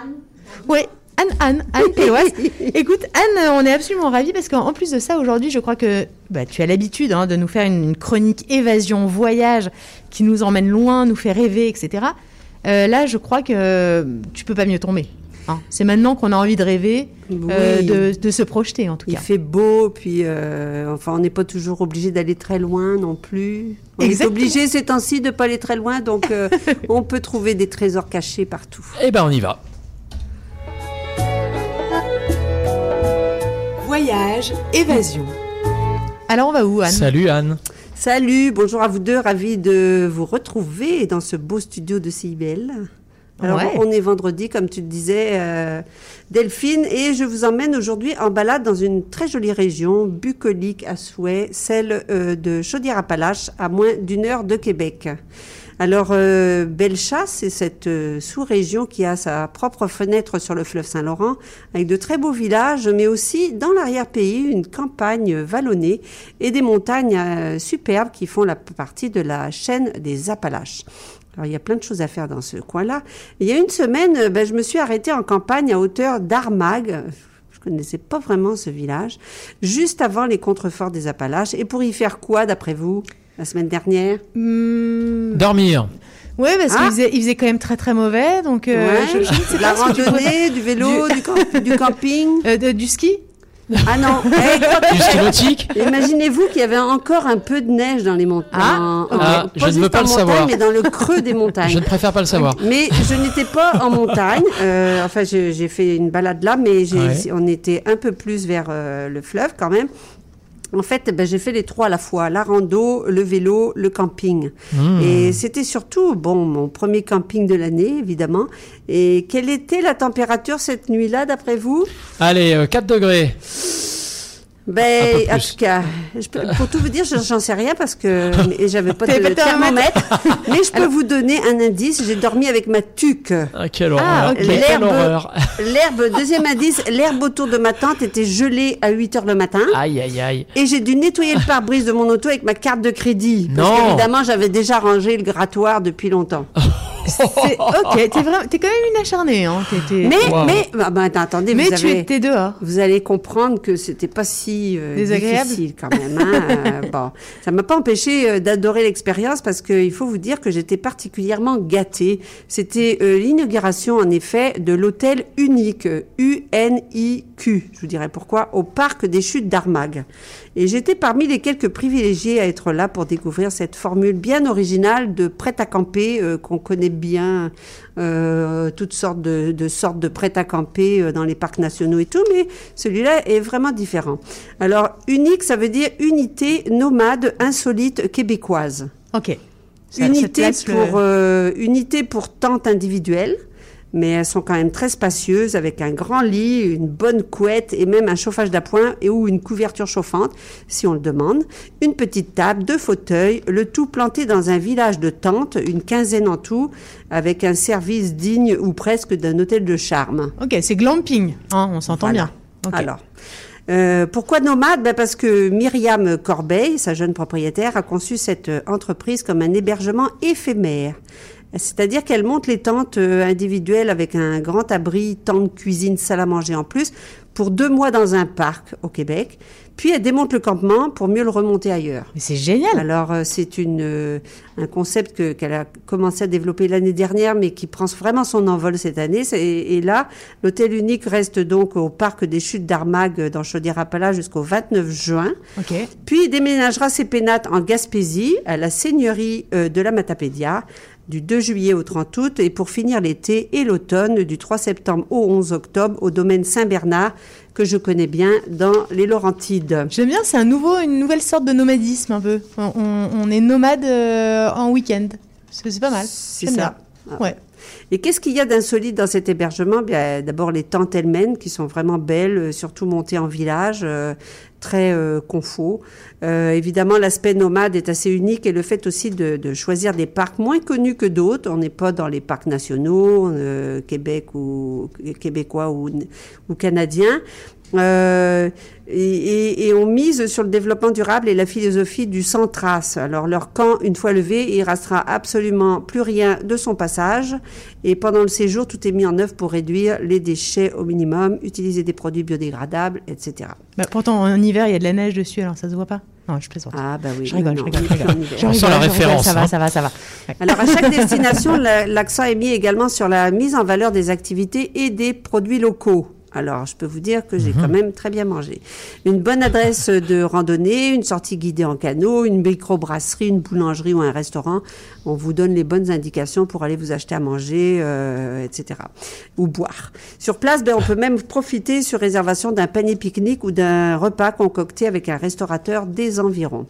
Ouais. Anne, Anne, Anne Pellois. Écoute, Anne, on est absolument ravis parce qu'en en plus de ça, aujourd'hui, je crois que bah, tu as l'habitude hein, de nous faire une, une chronique évasion, voyage, qui nous emmène loin, nous fait rêver, etc. Euh, là, je crois que tu peux pas mieux tomber. hein. C'est maintenant qu'on a envie de rêver, euh,
Oui.
de, de se projeter en tout
Il
cas.
fait beau, puis euh, enfin, on n'est pas toujours obligé d'aller très loin non plus. On
Exactement.
est obligé ces temps-ci de pas aller très loin, donc euh, on peut trouver des trésors cachés partout.
Eh ben, on y va.
Voyage, évasion. Alors on va où Anne?
Salut Anne.
Salut, bonjour à vous deux, ravi de vous retrouver dans ce beau studio de CIBL. Alors,
Ouais.
on est vendredi, comme tu le disais, euh, Delphine, et je vous emmène aujourd'hui en balade dans une très jolie région, bucolique à souhait, celle euh, de Chaudière-Appalaches, à moins d'une heure de Québec. Alors, euh, Bellechasse, c'est cette euh, sous-région qui a sa propre fenêtre sur le fleuve Saint-Laurent, avec de très beaux villages, mais aussi dans l'arrière-pays, une campagne vallonnée et des montagnes euh, superbes qui font la partie de la chaîne des Appalaches. Alors, il y a plein de choses à faire dans ce coin-là. Il y a une semaine, euh, ben, je me suis arrêtée en campagne à hauteur d'Armag. Je connaissais pas vraiment ce village, juste avant les contreforts des Appalaches. Et pour y faire quoi, d'après vous, la semaine dernière
Dormir.
Ouais, parce
Ah.
qu'il faisait, il faisait quand même très très mauvais, donc euh,
Ouais.
je, je ne sais
La randonnée, du vélo, du camp- du camping
Euh, de- du ski
Ah non Eh,
Du ski nautique
Imaginez-vous qu'il y avait encore un peu de neige dans les montagnes.
Ah,
En- en-
Ah, je ne veux pas le
montagne,
savoir.
mais dans le creux des montagnes.
Je ne préfère pas le savoir.
Mais je n'étais pas en montagne. euh, enfin, je- j'ai fait une balade là, mais
Ouais.
on était un peu plus vers euh, le fleuve quand même. En fait, ben, j'ai fait les trois à la fois, la rando, le vélo, le camping.
Mmh.
Et c'était surtout, bon, mon premier camping de l'année, évidemment. Et quelle était la température cette nuit-là, d'après vous?
Allez, euh, 4 degrés.
Ben, en tout cas, je peux- pour tout vous dire, je- j'en sais rien parce que et j'avais pas de thermomètre. mais je peux vous donner un indice. J'ai dormi avec ma tuque.
Ah, quelle
Ah,
horreur.
L'herbe,
horreur.
l'herbe, deuxième indice, l'herbe autour de ma tente était gelée à 8 heures le matin.
Aïe, aïe, aïe.
Et j'ai dû nettoyer le pare-brise de mon auto avec ma carte de crédit. Parce
Non.
qu'évidemment, j'avais déjà rangé le grattoir depuis longtemps.
Ok, t'es vraiment, t'es quand même une acharnée, hein. t'es- t'es-
Mais,
Wow.
mais, bah, bah, attendez,
mais
vous,
tu
avez-
étais dehors.
vous allez comprendre que c'était pas si euh,
Désagréable.
difficile quand même. Hein. Euh, bon, ça m'a pas empêché euh, d'adorer l'expérience parce qu'il faut vous dire que j'étais particulièrement gâtée. C'était euh, l'inauguration en effet de l'hôtel unique U-N-I-Q. Je vous dirais pourquoi au parc des Chutes d'Armag. Et j'étais parmi les quelques privilégiés à être là pour découvrir cette formule bien originale de prêt à camper euh, qu'on connaît bien, euh, toutes sortes de, de sortes de prêt à camper euh, dans les parcs nationaux et tout, mais celui-là est vraiment différent. Alors unique, ça veut dire unité nomade insolite québécoise.
Ok. Ça- ça
Unité
le-
pour, unité pour tente individuelle, mais elles sont quand même très spacieuses avec un grand lit, une bonne couette et même un chauffage d'appoint et ou une couverture chauffante si on le demande. Une petite table, deux fauteuils, le tout planté dans un village de tentes, une quinzaine en tout, avec un service digne ou presque d'un hôtel de charme.
Ok, c'est glamping, hein, on s'entend
Voilà.
bien.
Alors, euh, pourquoi nomade? Ben Parce que Myriam Corbeil, sa jeune propriétaire, a conçu cette euh, entreprise comme un hébergement éphémère. C'est-à-dire qu'elle monte les tentes euh, individuelles avec un grand abri, tente, cuisine, salle à manger en plus, pour deux mois dans un parc au Québec. Puis elle démonte le campement pour mieux le remonter ailleurs.
Mais c'est génial.
Alors euh, c'est une euh, un concept que qu'elle a commencé à développer l'année dernière, mais qui prend vraiment son envol cette année. Et, là, l'hôtel unique reste donc au parc des Chutes d'Armagh dans Chaudière-Appalaches jusqu'au 29 juin.
Ok.
Puis il déménagera ses pénates en Gaspésie, à la seigneurie de la Matapédia, du 2 juillet au 30 août, et pour finir l'été et l'automne, du 3 septembre au 11 octobre, au domaine Saint-Bernard, que je connais bien dans les Laurentides.
J'aime bien, c'est un nouveau, une nouvelle sorte de nomadisme un peu. On, est nomade euh, en week-end. C'est pas mal.
C'est ça.
bien. Ouais.
Et qu'est-ce qu'il y a d'insolite dans cet hébergement? Bien, D'abord les tentes elles-mêmes qui sont vraiment belles, euh, surtout montées en village, euh, très euh. Euh, évidemment, l'aspect nomade est assez unique et le fait aussi de, choisir des parcs moins connus que d'autres. On n'est pas dans les parcs nationaux, euh, Québec ou québécois ou canadiens. Euh, et, et- et on mise sur le développement durable et la philosophie du sans trace. Alors leur camp, une fois levé, il restera absolument plus rien de son passage. Et pendant le séjour, tout est mis en œuvre pour réduire les déchets au minimum, utiliser des produits biodégradables, etc.
Bah, pourtant, en hiver, il y a de la neige dessus, alors ça se voit pas. Non, je plaisante.
Ah bah oui.
Je rigole,
non,
je rigole, je rigole.
On sent la référence,
Ça va,
hein.
ça va, ça va. Ouais.
Alors, à chaque destination, la- l'accent est mis également sur la mise en valeur des activités et des produits locaux. Alors, je peux vous dire que j'ai quand même très bien mangé. Une bonne adresse de randonnée, une sortie guidée en canot, une microbrasserie, une boulangerie ou un restaurant. On vous donne les bonnes indications pour aller vous acheter à manger, euh, etc. Ou boire. Sur place, ben, on peut même profiter sur réservation d'un panier pique-nique ou d'un repas concocté avec un restaurateur des environs.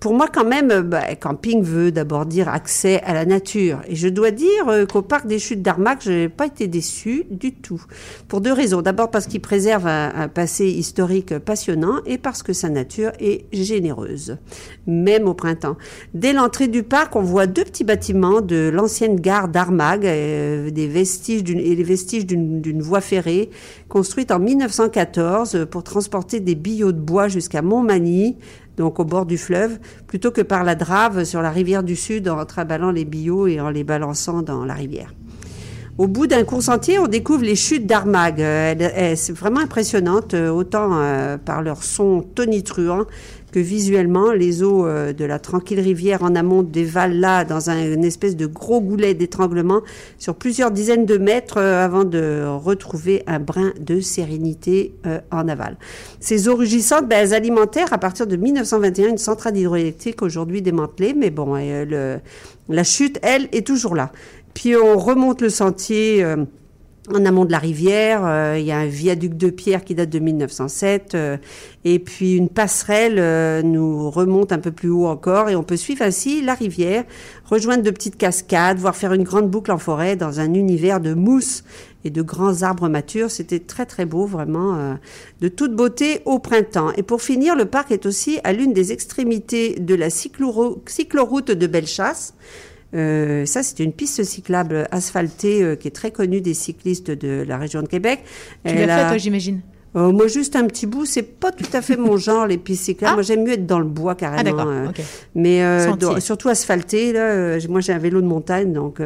Pour moi, quand même, euh, bah, camping veut d'abord dire accès à la nature. Et je dois dire euh, qu'au parc des Chutes d'Armac, je n'ai pas été déçue du tout. Pour deux raisons. D'abord parce qu'il préserve un, passé historique passionnant et parce que sa nature est généreuse, même au printemps. Dès l'entrée du parc, on voit deux petits bâtiments de l'ancienne gare d'Armagh, euh, des vestiges et les vestiges d'une, d'une voie ferrée construite en 1914 pour transporter des billots de bois jusqu'à Montmagny, donc au bord du fleuve, plutôt que par la drave sur la rivière du Sud en traballant les billots et en les balançant dans la rivière. Au bout d'un court sentier, on découvre les chutes d'Armagh. Euh, C'est vraiment impressionnante, euh, autant euh, par leur son tonitruant que visuellement. Les eaux euh, de la tranquille rivière en amont dévalent là dans un- une espèce de gros goulet d'étranglement sur plusieurs dizaines de mètres euh, avant de retrouver un brin de sérénité euh, en aval. Ces eaux rugissantes, ben, elles alimentèrent à partir de 1921 une centrale hydroélectrique aujourd'hui démantelée, mais bon, la chute, elle, est toujours là. Puis on remonte le sentier en amont de la rivière. euh, Il y a un viaduc de pierre qui date de 1907. euh, et puis une passerelle euh, nous remonte un peu plus haut encore. Et on peut suivre ainsi la rivière, rejoindre de petites cascades, voire faire une grande boucle en forêt dans un univers de mousse et de grands arbres matures. C'était très très beau, vraiment, de toute beauté au printemps. Et pour finir, le parc est aussi à l'une des extrémités de la cycloro- cycloroute de Bellechasse. Euh, ça, c'est une piste cyclable asphaltée euh, qui est très connue des cyclistes de la région de Québec.
Tu l'as fait, toi, j'imagine.
Euh, moi, juste un petit bout, c'est pas tout à fait mon genre, les pistes cyclables. Moi, j'aime mieux être dans le bois carrément.
Ah, d'accord,
euh.
ok.
Mais surtout asphalté, là. moi, j'ai un vélo de montagne, donc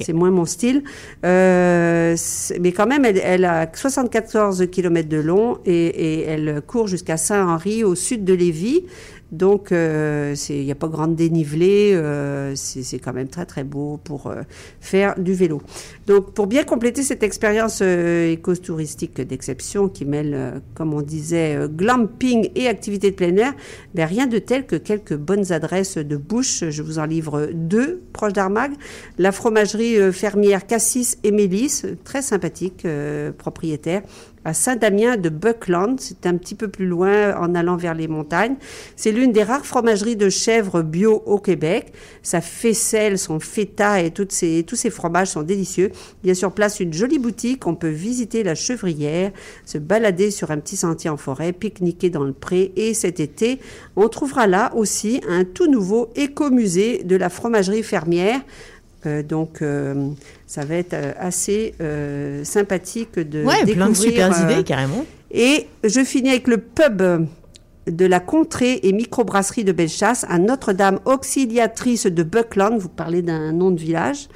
c'est moins mon style. Euh, mais quand même, elle, elle a 74 km de long et, et elle court jusqu'à Saint-Henri, au sud de Lévis. Donc, euh, il n'y a pas grande dénivelé. euh, c'est quand même très, très beau pour euh, faire du vélo. Donc, pour bien compléter cette expérience euh, éco-touristique d'exception qui mêle, euh, comme on disait, euh, glamping et activités de plein air, ben, rien de tel que quelques bonnes adresses de bouche. Je vous en livre deux, proches d'Armagh. La fromagerie euh, fermière Cassis et Mélis, très sympathique, euh, propriétaire à Saint-Damien de Buckland. C'est un petit peu plus loin en allant vers les montagnes. C'est l'une des rares fromageries de chèvre bio au Québec. Sa faisselle, son feta et ces, tous ces fromages sont délicieux. Il y a sur place une jolie boutique. On peut visiter la chevrière, se balader sur un petit sentier en forêt, pique-niquer dans le pré. Et cet été, on trouvera là aussi un tout nouveau écomusée de la fromagerie fermière. Euh, donc, euh, ça va être euh, assez sympathique de
Ouais, plein de
découvrir,
super idées, carrément.
Et je finis avec le pub de la contrée et microbrasserie de Bellechasse à Notre-Dame auxiliatrice de Buckland. Vous parlez d'un nom de village.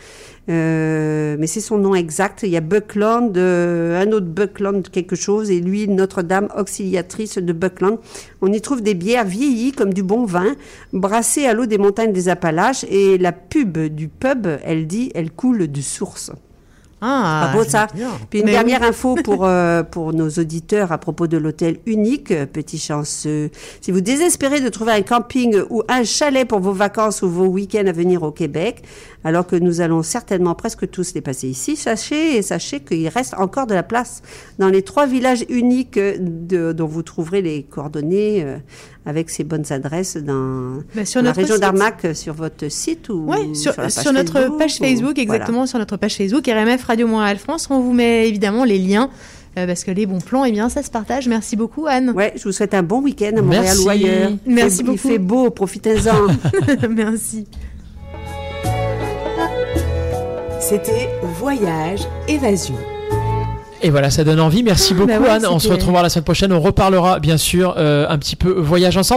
Euh, mais c'est son nom exact. Il y a Buckland, euh, un autre Buckland quelque chose, et lui, Notre-Dame auxiliatrice de Buckland. On y trouve des bières vieillies comme du bon vin, brassées à l'eau des montagnes des Appalaches, et la pub du pub, elle dit, elle coule de source.
Ah,
Pas beau ça.
j'aime bien.
Puis une
Mais
dernière
oui.
info pour, euh, pour nos auditeurs à propos de l'hôtel unique, euh, petit chanceux. Si vous désespérez de trouver un camping ou un chalet pour vos vacances ou vos week-ends à venir au Québec, alors que nous allons certainement presque tous les passer ici, sachez et sachez qu'il reste encore de la place dans les trois villages uniques euh, de- dont vous trouverez les coordonnées euh, avec ces bonnes adresses dans,
Bah, sur
dans la région d'Armac euh, sur votre site ou
Ouais, sur,
la page
sur notre
Facebook,
page
ou-
Facebook,
voilà.
exactement, sur notre page Facebook, RMF Radio Montréal France. On vous met évidemment les liens, euh, parce que les bons plans, eh bien, ça se partage. Merci beaucoup, Anne.
Ouais, je vous souhaite un bon week-end à Montréal
Merci.
ou ailleurs. Il
Merci
fait-
beaucoup.
Il fait beau, profitez-en.
Merci.
C'était Voyage Évasion.
Et voilà, ça donne envie. Merci beaucoup
Bah ouais,
Anne. On se retrouvera la semaine prochaine. On reparlera bien sûr euh, un petit peu voyage ensemble.